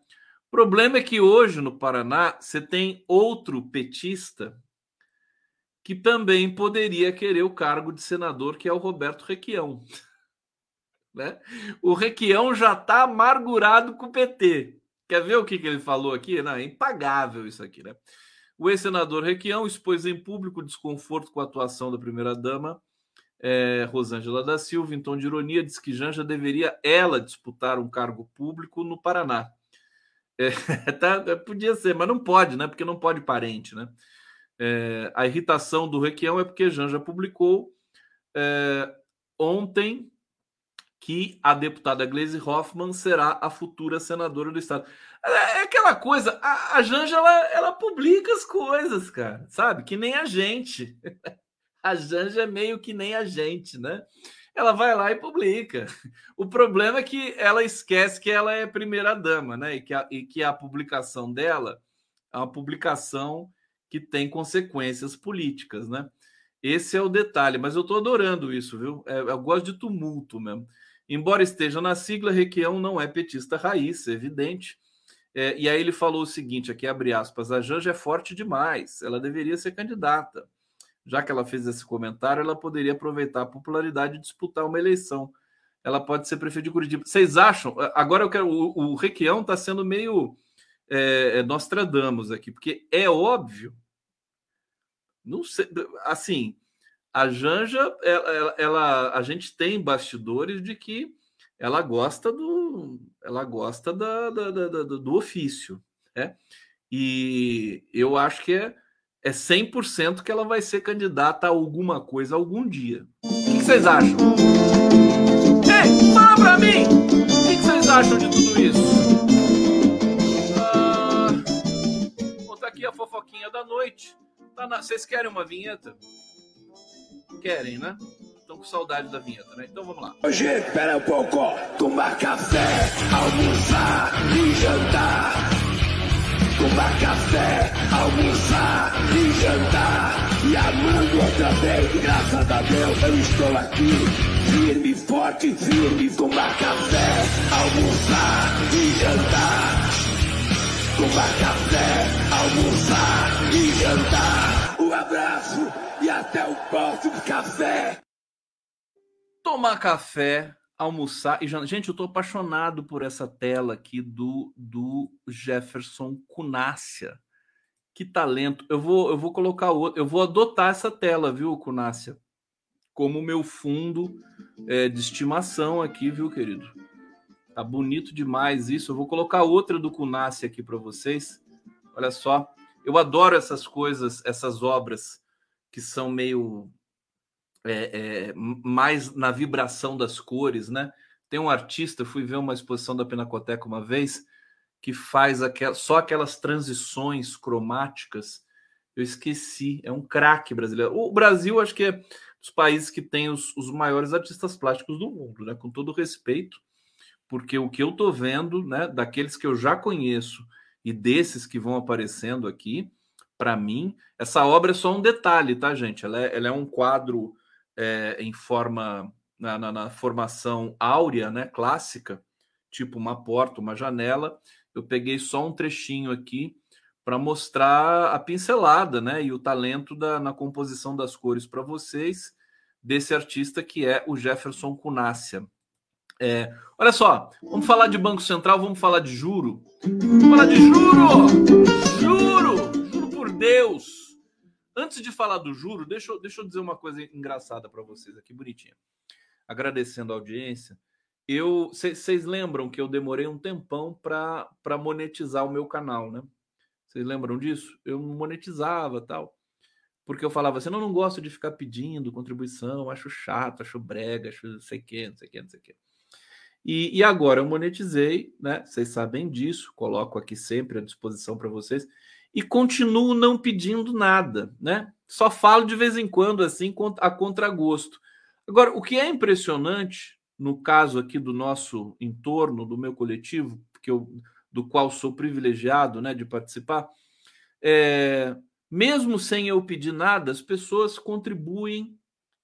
O problema é que hoje no Paraná você tem outro petista que também poderia querer o cargo de senador, que é o Roberto Requião. Né? O Requião já está amargurado com o PT. Quer ver o que, que ele falou aqui? Não, é impagável isso aqui, né? O ex-senador Requião expôs em público desconforto com a atuação da primeira-dama é, Rosângela da Silva, em tom de ironia, disse que Janja deveria ela disputar um cargo público no Paraná. É, tá, podia ser, mas não pode, né? Porque não pode parente, né? É, a irritação do Requião é porque Janja publicou é, ontem que a deputada Gleisi Hoffmann será a futura senadora do estado. É, é aquela coisa, a, a Janja ela, ela publica as coisas, cara, sabe? Que nem a gente. A Janja é meio que nem a gente, né? Ela vai lá e publica. O problema é que ela esquece que ela é primeira dama, né? E que a, e que a publicação dela é uma publicação que tem consequências políticas, né? Esse é o detalhe, mas eu estou adorando isso, viu? É, eu gosto de tumulto mesmo. Embora esteja na sigla, Requião não é petista raiz, evidente. É, e aí ele falou o seguinte, aqui abre aspas, a Janja é forte demais, ela deveria ser candidata. Já que ela fez esse comentário, ela poderia aproveitar a popularidade e disputar uma eleição. Ela pode ser prefeito de Curitiba. Vocês acham? Agora eu quero. O, o Requião está sendo meio é, é, Nostradamus aqui, porque é óbvio. Não sei, assim, a Janja, ela, ela, a gente tem bastidores de que ela gosta do, ela gosta da, da, da, do ofício, né? E eu acho que é, é 100% que ela vai ser candidata a alguma coisa algum dia. O que, vocês acham? Ei, fala pra mim! O que, vocês acham de tudo isso? Ah, contar aqui a fofoquinha da noite. Tá. Vocês querem uma vinheta? Querem, né? Estão com saudade da vinheta, né? Então vamos lá. Hoje, espera um pouco. Tomar café, almoçar e jantar. Tomar café, almoçar e jantar. E amando outra vez, graças a Deus eu estou aqui. Firme, forte, firme. Tomar café, almoçar e jantar. Tomar café, almoçar e jantar. Abraço e até o próximo café. Tomar café, almoçar e gente, eu tô apaixonado por essa tela aqui do do Jefferson Cunácia. Que talento. Eu vou eu vou colocar outro, eu vou adotar essa tela, viu, Cunácia? Como meu fundo é, de estimação aqui, viu, querido? Tá bonito demais isso. Eu vou colocar outra do Cunácia aqui para vocês. Olha só, eu adoro essas coisas, essas obras que são meio é, é, mais na vibração das cores, né? Tem um artista, fui ver uma exposição da Pinacoteca uma vez, que faz aquel, só aquelas transições cromáticas. Eu esqueci, é um craque brasileiro. O Brasil, acho que é dos países que tem os, os maiores artistas plásticos do mundo, né? Com todo respeito, porque o que eu tô vendo, né, daqueles que eu já conheço e desses que vão aparecendo aqui, para mim, essa obra é só um detalhe, tá, gente? Ela é, ela é um quadro é, em forma, na, na, na, formação áurea, né, clássica, tipo uma porta, uma janela. Eu peguei só um trechinho aqui para mostrar a pincelada, né, e o talento da, na composição das cores para vocês desse artista que é o Jefferson Cunácia. É, olha só, vamos falar de Banco Central, vamos falar de juro. Vamos falar de juro! Juro! Juro por Deus! Antes de falar do juro, deixa eu, deixa eu dizer uma coisa engraçada para vocês aqui, bonitinha. Agradecendo a audiência. Eu, Vocês lembram que eu demorei um tempão para monetizar o meu canal, né? Vocês lembram disso? Eu monetizava tal. Porque eu falava assim, eu não gosto de ficar pedindo contribuição, acho chato, acho brega, acho não sei o não sei o não sei o. E, e agora eu monetizei, né? Vocês sabem disso, coloco aqui sempre à disposição para vocês e continuo não pedindo nada, né? Só falo de vez em quando assim a contragosto. Agora, o que é impressionante no caso aqui do nosso entorno, do meu coletivo, que eu do qual sou privilegiado né, de participar, é, mesmo sem eu pedir nada, as pessoas contribuem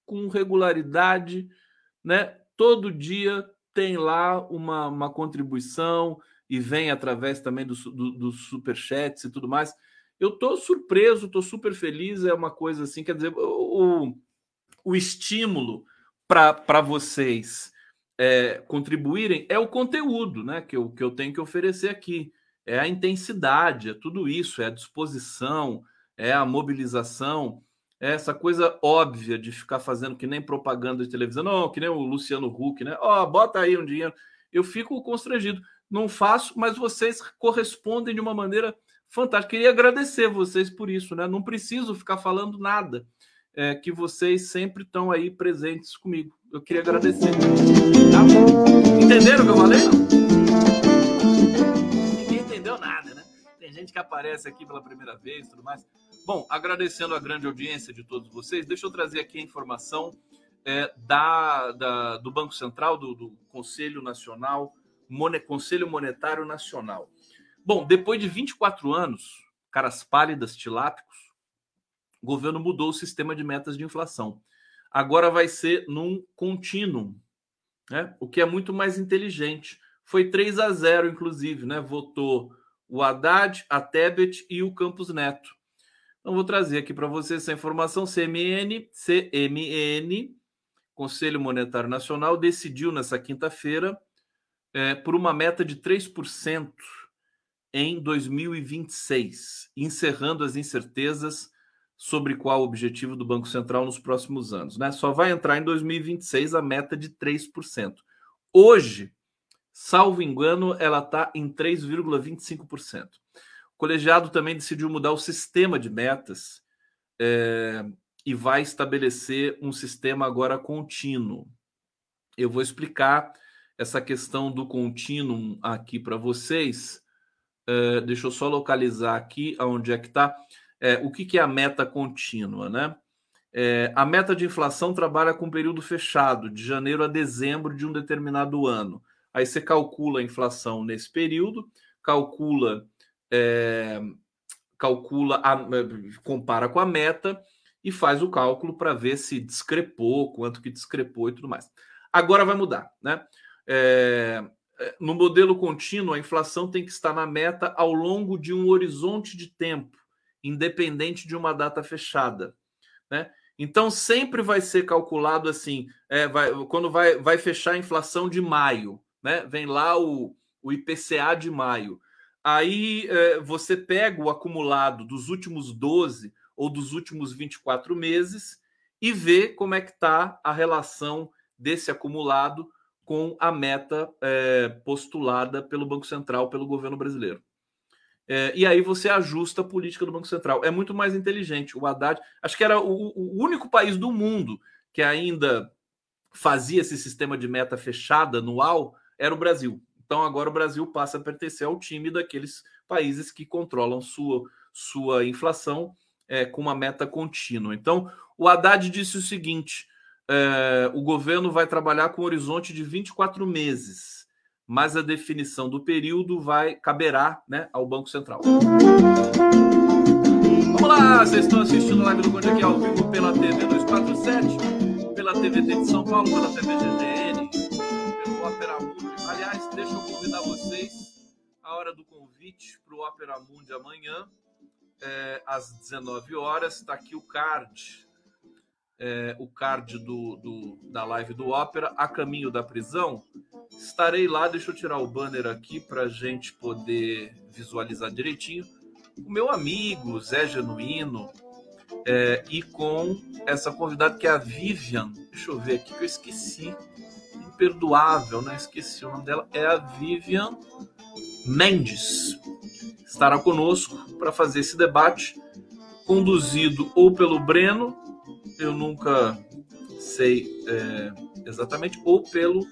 com regularidade, né? Todo dia tem lá uma, uma contribuição e vem através também dos do, do superchats e tudo mais. Eu estou surpreso, estou super feliz. É uma coisa assim, quer dizer, o, o estímulo para vocês é, contribuírem é o conteúdo né, que, eu, que eu tenho que oferecer aqui. É a intensidade, é tudo isso, é a disposição, é a mobilização, essa coisa óbvia de ficar fazendo que nem propaganda de televisão, não, que nem o Luciano Huck, né? Ó, oh, bota aí um dinheiro. Eu fico constrangido. Não faço, mas vocês correspondem de uma maneira fantástica. Queria agradecer vocês por isso, né? Não preciso ficar falando nada é, que vocês sempre estão aí presentes comigo. Eu queria agradecer. Tá? Entenderam o que eu falei? Ninguém entendeu nada, né? Tem gente que aparece aqui pela primeira vez tudo mais. Bom, agradecendo a grande audiência de todos vocês, deixa eu trazer aqui a informação é, da, da, do Banco Central, do, do Conselho Nacional, Conselho Monetário Nacional. Bom, depois de 24 anos, caras pálidas, tilápicos, o governo mudou o sistema de metas de inflação. Agora vai ser num contínuo, né? o que é muito mais inteligente. Foi 3 a 0, inclusive, né? Votou o Haddad, a Tebet e o Campos Neto. Então, vou trazer aqui para vocês essa informação. CMN, CMN, Conselho Monetário Nacional, decidiu nessa quinta-feira é, por uma meta de 3% em 2026, encerrando as incertezas sobre qual o objetivo do Banco Central nos próximos anos. Né? Só vai entrar em 2026 a meta de 3%. Hoje, salvo engano, ela está em 3,25%. Colegiado também decidiu mudar o sistema de metas é, e vai estabelecer um sistema agora contínuo. Eu vou explicar essa questão do contínuo aqui para vocês. É, deixa eu só localizar aqui aonde é que está. É, o que, que, é a meta contínua, né? É, a meta de inflação trabalha com período fechado, de janeiro a dezembro de um determinado ano. Aí você calcula a inflação nesse período, calcula, é, calcula, a, compara com a meta e faz o cálculo para ver se discrepou, quanto que discrepou e tudo mais. Agora vai mudar, né? É, no modelo contínuo, a inflação tem que estar na meta ao longo de um horizonte de tempo independente de uma data fechada. Né? Então, sempre vai ser calculado assim: é, vai, quando vai, vai fechar a inflação de maio, né? vem lá o, o IPCA de maio. Aí é, você pega o acumulado dos últimos 12 ou dos últimos 24 meses e vê como é que está a relação desse acumulado com a meta é, postulada pelo Banco Central, pelo governo brasileiro. É, e aí você ajusta a política do Banco Central. É muito mais inteligente. O Haddad, acho que era o, o único país do mundo que ainda fazia esse sistema de meta fechada anual, era o Brasil. Então agora o Brasil passa a pertencer ao time daqueles países que controlam sua, sua inflação é, com uma meta contínua. Então o Haddad disse o seguinte: é, o governo vai trabalhar com um horizonte de 24 meses mas a definição do período vai caberá né, ao Banco Central. Vamos lá, vocês estão assistindo live do Conde aqui ao vivo pela TV 247, pela TVT de São Paulo, pela TV hora do convite para o Opera Mundi amanhã. é, às 19 horas. Está aqui o card. É, o card do, do, da live do Ópera, A Caminho da Prisão. Estarei lá, deixa eu tirar o banner aqui para a gente poder visualizar direitinho. O meu amigo Zé Genuíno é, e com essa convidada que é a Vivian. Deixa eu ver aqui que eu esqueci. Imperdoável, né? Esqueci o nome dela. É a Vivian Mendes estará conosco para fazer esse debate, conduzido ou pelo Breno, eu nunca sei é, exatamente, ou pelo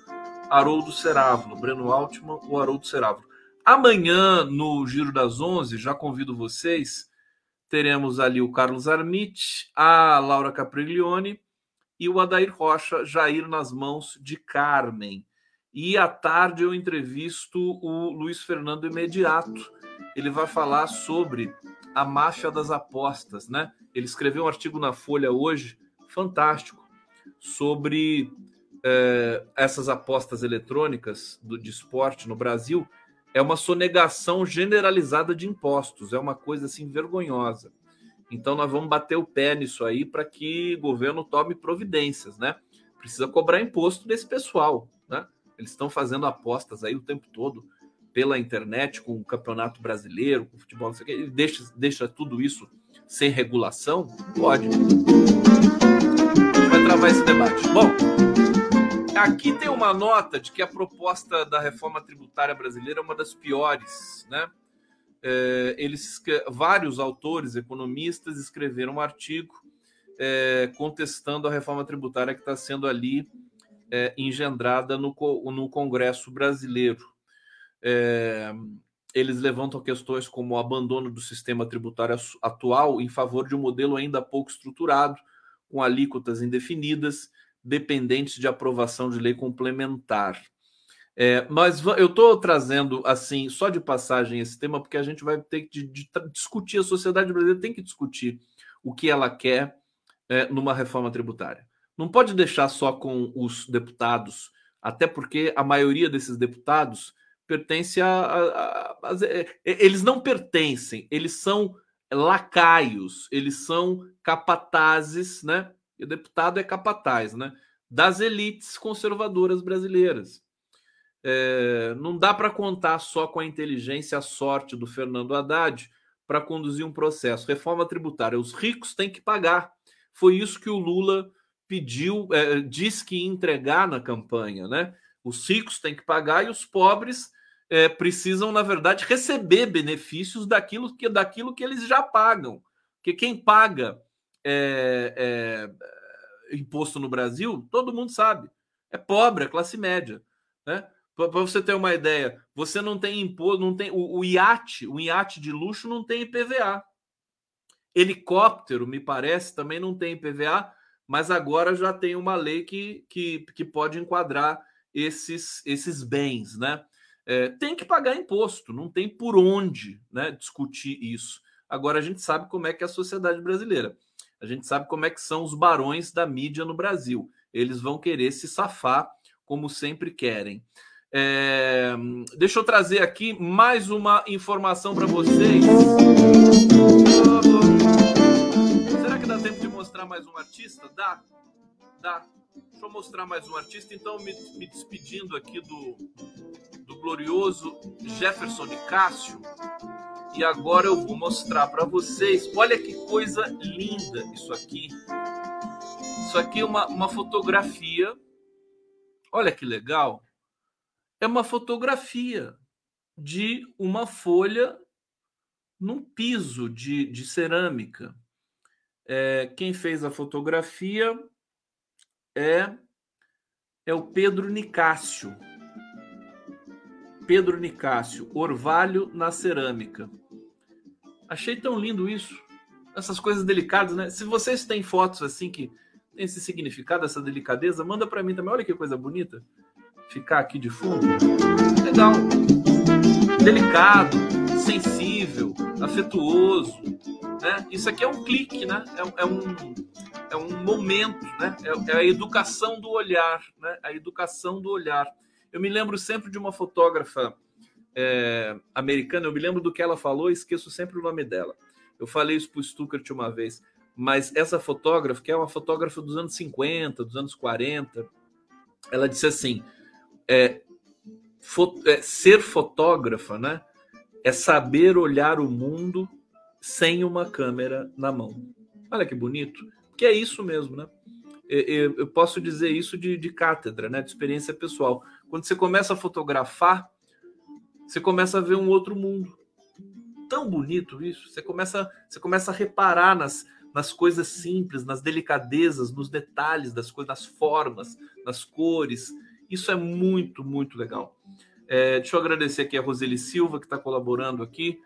Haroldo Cerávulo, Breno Altman ou Haroldo Cerávulo. Amanhã, no Giro das Onze, já convido vocês, teremos ali o Carlos Armit, a Laura Capriglione e o Adair Rocha, Jair nas mãos de Carmen. E à tarde eu entrevisto o Luiz Fernando Imediato, ele vai falar sobre a máfia das apostas, né? Ele escreveu um artigo na Folha hoje, fantástico, sobre é, essas apostas eletrônicas do, de esporte no Brasil. É uma sonegação generalizada de impostos, é uma coisa assim vergonhosa. Então nós vamos bater o pé nisso aí para que o governo tome providências, né? Precisa cobrar imposto desse pessoal? Eles estão fazendo apostas aí o tempo todo pela internet com o campeonato brasileiro, com o futebol, não sei o quê, ele deixa, deixa tudo isso sem regulação? Pode. Vai travar esse debate. Bom, aqui tem uma nota de que a proposta da reforma tributária brasileira é uma das piores, né? É, eles, vários autores, economistas, escreveram um artigo é, contestando a reforma tributária que está sendo ali é, engendrada no, no Congresso brasileiro. É, eles levantam questões como o abandono do sistema tributário atual em favor de um modelo ainda pouco estruturado, com alíquotas indefinidas, dependentes de aprovação de lei complementar. É, mas eu estou trazendo, assim, só de passagem esse tema, porque a gente vai ter que de, de, discutir, a sociedade brasileira tem que discutir o que ela quer é, numa reforma tributária. Não pode deixar só com os deputados, até porque a maioria desses deputados pertence a, a, a, a, eles não pertencem, eles são lacaios, eles são capatazes, né? E o deputado é capataz, né? Das elites conservadoras brasileiras. É, não dá para contar só com a inteligência, a sorte do Fernando Haddad para conduzir um processo. Reforma tributária, os ricos têm que pagar. Foi isso que o Lula pediu, é, disse que ia entregar na campanha, né? Os ricos têm que pagar e os pobres é, precisam, na verdade, receber benefícios daquilo que, daquilo que eles já pagam. Porque quem paga é, é, imposto no Brasil, todo mundo sabe, é pobre, é classe média. Né? Para você ter uma ideia, você não tem imposto, não tem o, o iate, o iate de luxo não tem IPVA. Helicóptero, me parece, também não tem IPVA, mas agora já tem uma lei que, que, que pode enquadrar esses, esses bens, né? é, tem que pagar imposto, não tem por onde né, discutir isso. Agora a gente sabe como é que é a sociedade brasileira. A gente sabe como é que são os barões da mídia no Brasil. Eles vão querer se safar como sempre querem. É, deixa eu trazer aqui mais uma informação para vocês. Mostrar mais um artista? Dá, dá. Deixa eu mostrar mais um artista. Então, me, me despedindo aqui do, do glorioso Jefferson de Cássio. E agora eu vou mostrar para vocês. Olha que coisa linda isso aqui. Isso aqui é uma, uma fotografia. Olha que legal. É uma fotografia de uma folha num piso de, de cerâmica. É, quem fez a fotografia é é o Pedro Nicásio. Pedro Nicásio, Orvalho na cerâmica. Achei tão lindo isso. Essas coisas delicadas, né? Se vocês têm fotos assim que tem esse significado, essa delicadeza, manda para mim também. Olha que coisa bonita. Ficar aqui de fundo. Legal. Delicado, sensível, afetuoso. Né? Isso aqui é um clique, né? É, é um, é um momento, né? É, é, a educação do olhar, né? A educação do olhar. Eu me lembro sempre de uma fotógrafa é, americana, eu me lembro do que ela falou, esqueço sempre o nome dela. Eu falei isso para o Stuckert uma vez, mas essa fotógrafa, que é uma fotógrafa dos anos 50, dos anos 40, ela disse assim: é, é, ser fotógrafa, né? É saber olhar o mundo sem uma câmera na mão. Olha que bonito. Que é isso mesmo, né? Eu posso dizer isso de, de cátedra, né? De experiência pessoal. Quando você começa a fotografar, você começa a ver um outro mundo. Tão bonito isso. Você começa, você começa a reparar nas, nas coisas simples, nas delicadezas, nos detalhes das coisas, nas formas, nas cores. Isso é muito, muito legal. É, deixa eu agradecer aqui a Roseli Silva, que está colaborando aqui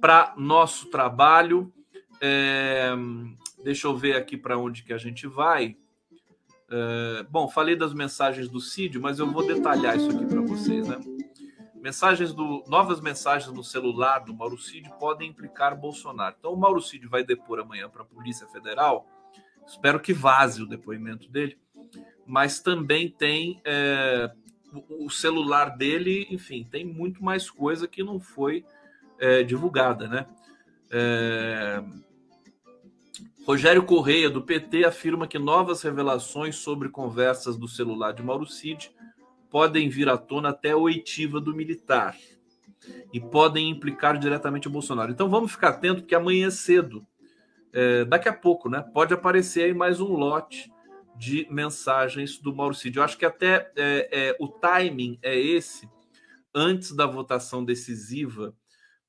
para nosso trabalho. É, deixa eu ver aqui para onde que a gente vai. É, bom, falei das mensagens do Cid, mas eu vou detalhar isso aqui para vocês, né? Mensagens do novas mensagens no celular do Mauro Cid podem implicar Bolsonaro. Então o Mauro Cid vai depor amanhã para a Polícia Federal. Espero que vaze o depoimento dele. Mas também tem é, o celular dele, enfim, tem muito mais coisa que não foi é, divulgada, né? É... Rogério Correia, do PT, afirma que novas revelações sobre conversas do celular de Mauro Cid podem vir à tona até a oitiva do militar e podem implicar diretamente o Bolsonaro. Então vamos ficar atento, porque amanhã é cedo, é, daqui a pouco, né? Pode aparecer aí mais um lote de mensagens do Mauricídio. Eu acho que até é, é, o timing é esse, antes da votação decisiva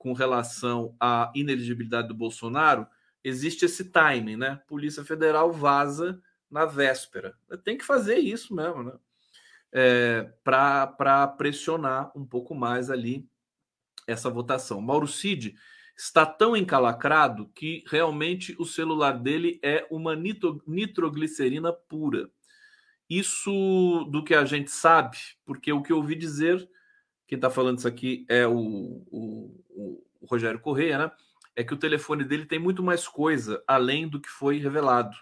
com relação à ineligibilidade do Bolsonaro, existe esse timing, né? Polícia Federal vaza na véspera. Tem que fazer isso mesmo, né? é, para pressionar um pouco mais ali essa votação. Mauro Cid está tão encalacrado que realmente o celular dele é uma nitro, nitroglicerina pura. Isso do que a gente sabe, porque o que eu ouvi dizer, quem está falando isso aqui é o, o, o Rogério Correia, né? É que o telefone dele tem muito mais coisa além do que foi revelado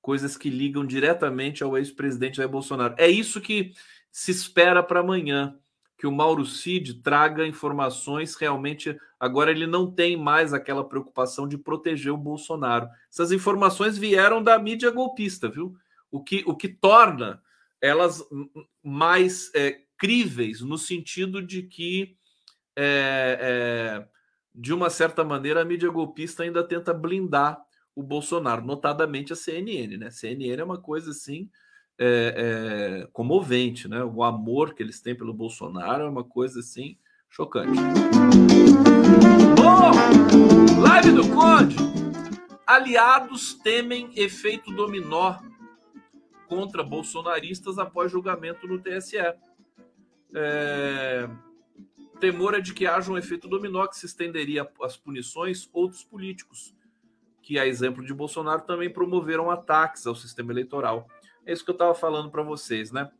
coisas que ligam diretamente ao ex-presidente Jair Bolsonaro. É isso que se espera para amanhã, que o Mauro Cid traga informações realmente. Agora ele não tem mais aquela preocupação de proteger o Bolsonaro. Essas informações vieram da mídia golpista, viu? O que, o que torna elas mais é, críveis no sentido de que, é, é, de uma certa maneira, a mídia golpista ainda tenta blindar o Bolsonaro, notadamente a CNN, né? CNN é uma coisa assim é, é, comovente, né? O amor que eles têm pelo Bolsonaro é uma coisa assim chocante. Live do Conde. Aliados temem efeito dominó contra bolsonaristas após julgamento no TSE. É, temor é de que haja um efeito dominó que se estenderia às punições outros políticos que, a exemplo de Bolsonaro, também promoveram ataques ao sistema eleitoral. É isso que eu estava falando para vocês, né?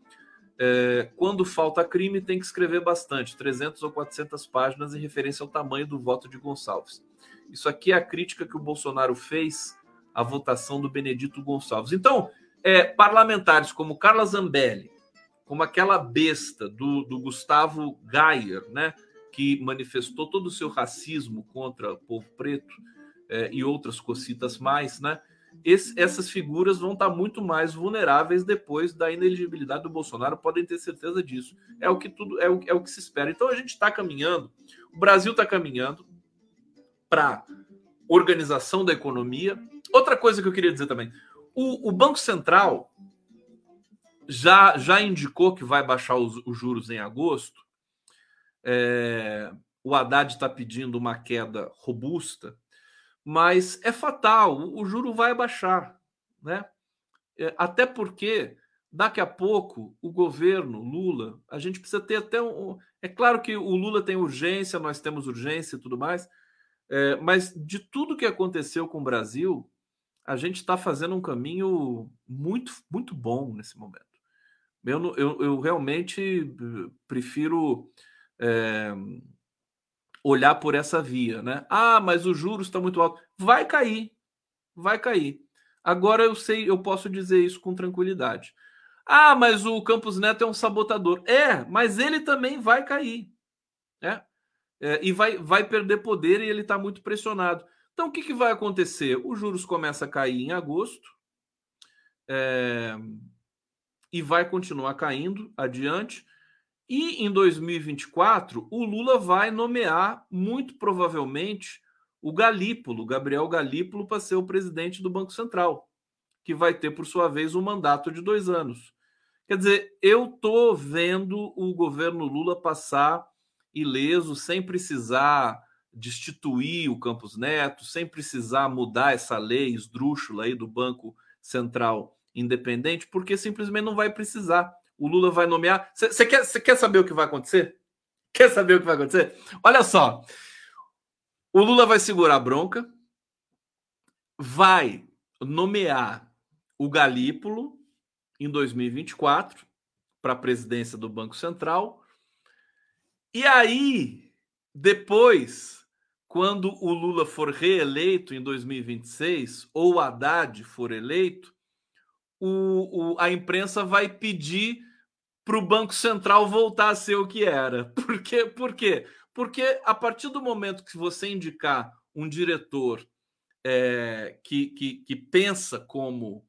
É, quando falta crime, tem que escrever bastante, 300 ou 400 páginas em referência ao tamanho do voto de Gonçalves. Isso aqui é a crítica que o Bolsonaro fez à votação do Benedito Gonçalves. Então, é, parlamentares como Carla Zambelli, como aquela besta do, do Gustavo Gayer, né, que manifestou todo o seu racismo contra o povo preto, é, e outras cocitas mais, né? Esse, essas figuras vão estar muito mais vulneráveis depois da ineligibilidade do Bolsonaro, podem ter certeza disso. É o que tudo é o, é o que se espera. Então a gente está caminhando, o Brasil está caminhando para organização da economia. Outra coisa que eu queria dizer também: o, o Banco Central já, já indicou que vai baixar os, os juros em agosto. É, o Haddad está pedindo uma queda robusta mas é fatal, o, juro vai baixar, né? É, até porque daqui a pouco o governo Lula, a gente precisa ter até um. É claro que o Lula tem urgência, nós temos urgência e tudo mais, é, mas de tudo que aconteceu com o Brasil, a gente está fazendo um caminho muito, muito bom nesse momento. Eu, eu, eu realmente eh, prefiro. É, olhar por essa via, né? Ah, mas o juros está muito alto. Vai cair, vai cair. Agora eu sei, eu posso dizer isso com tranquilidade. Ah, mas o Campos Neto é um sabotador. É, mas ele também vai cair, né? É, e vai, vai perder poder e ele está muito pressionado. Então, o que, que vai acontecer? Os juros começam a cair em agosto é, e vai continuar caindo adiante. E em 2024, o Lula vai nomear, muito provavelmente, o Galípolo, Gabriel Galípolo, para ser o presidente do Banco Central, que vai ter, por sua vez, um mandato de dois anos. Quer dizer, eu estou vendo o governo Lula passar ileso, sem precisar destituir o Campos Neto, sem precisar mudar essa lei esdrúxula aí do Banco Central Independente, porque simplesmente não vai precisar o Lula vai nomear. Você quer, quer saber o que vai acontecer? Quer saber o que vai acontecer? Olha só. O Lula vai segurar a bronca, vai nomear o Galípolo em 2024 para a presidência do Banco Central. E aí, depois, quando o Lula for reeleito em 2026, ou o Haddad for eleito, o, o, a imprensa vai pedir para o Banco Central voltar a ser o que era. Por quê? Por quê? Porque a partir do momento que você indicar um diretor é, que, que, que pensa como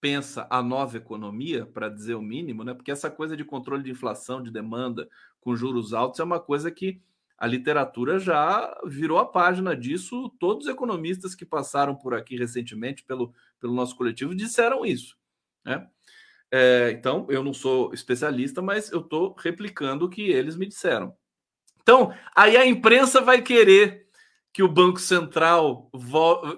pensa a nova economia, para dizer o mínimo, né? Porque essa coisa de controle de inflação, de demanda com juros altos é uma coisa que a literatura já virou a página disso. Todos os economistas que passaram por aqui recentemente pelo, pelo nosso coletivo disseram isso. Né? É, então, eu não sou especialista, mas eu estou replicando o que eles me disseram. Então, aí a imprensa vai querer que o Banco Central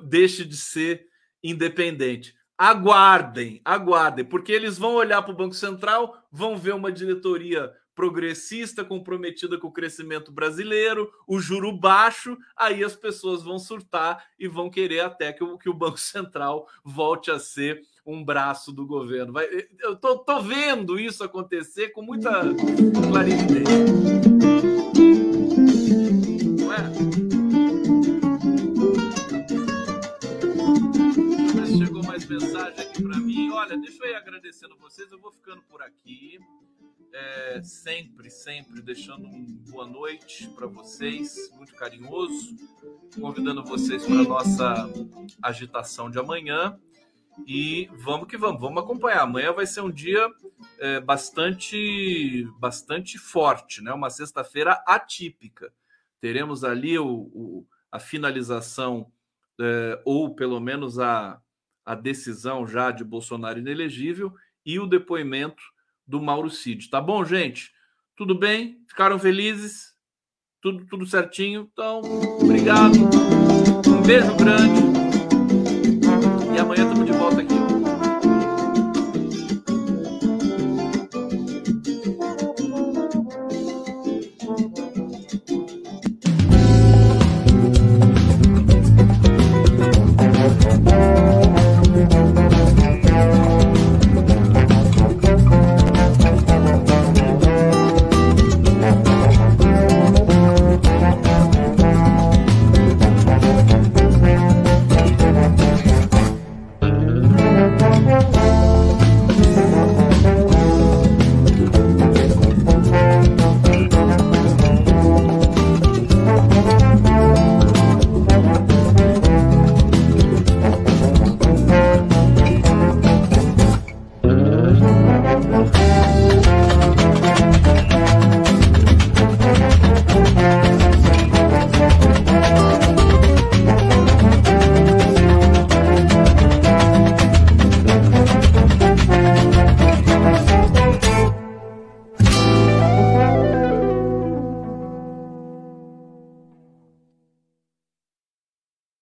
deixe de ser independente. Aguardem, aguardem, porque eles vão olhar para o Banco Central, vão ver uma diretoria progressista comprometida com o crescimento brasileiro, o juro baixo, aí as pessoas vão surtar e vão querer até que o, que o Banco Central volte a ser um braço do governo. Vai, eu tô, tô vendo isso acontecer com muita claridade. Não é? Chegou mais mensagem aqui para mim. Olha, deixa eu ir agradecendo vocês. Eu vou ficando por aqui. É, sempre, sempre deixando um boa noite para vocês, muito carinhoso, convidando vocês para nossa agitação de amanhã. E vamos que vamos, vamos acompanhar. Amanhã vai ser um dia é, bastante, bastante forte, né? Uma sexta-feira atípica. Teremos ali o, o a finalização é, ou pelo menos a, a decisão já de Bolsonaro inelegível e o depoimento do Mauro Cid. Tá bom, gente? Tudo bem? Ficaram felizes? Tudo, tudo certinho? Então, obrigado. Um beijo grande amanhã estamos de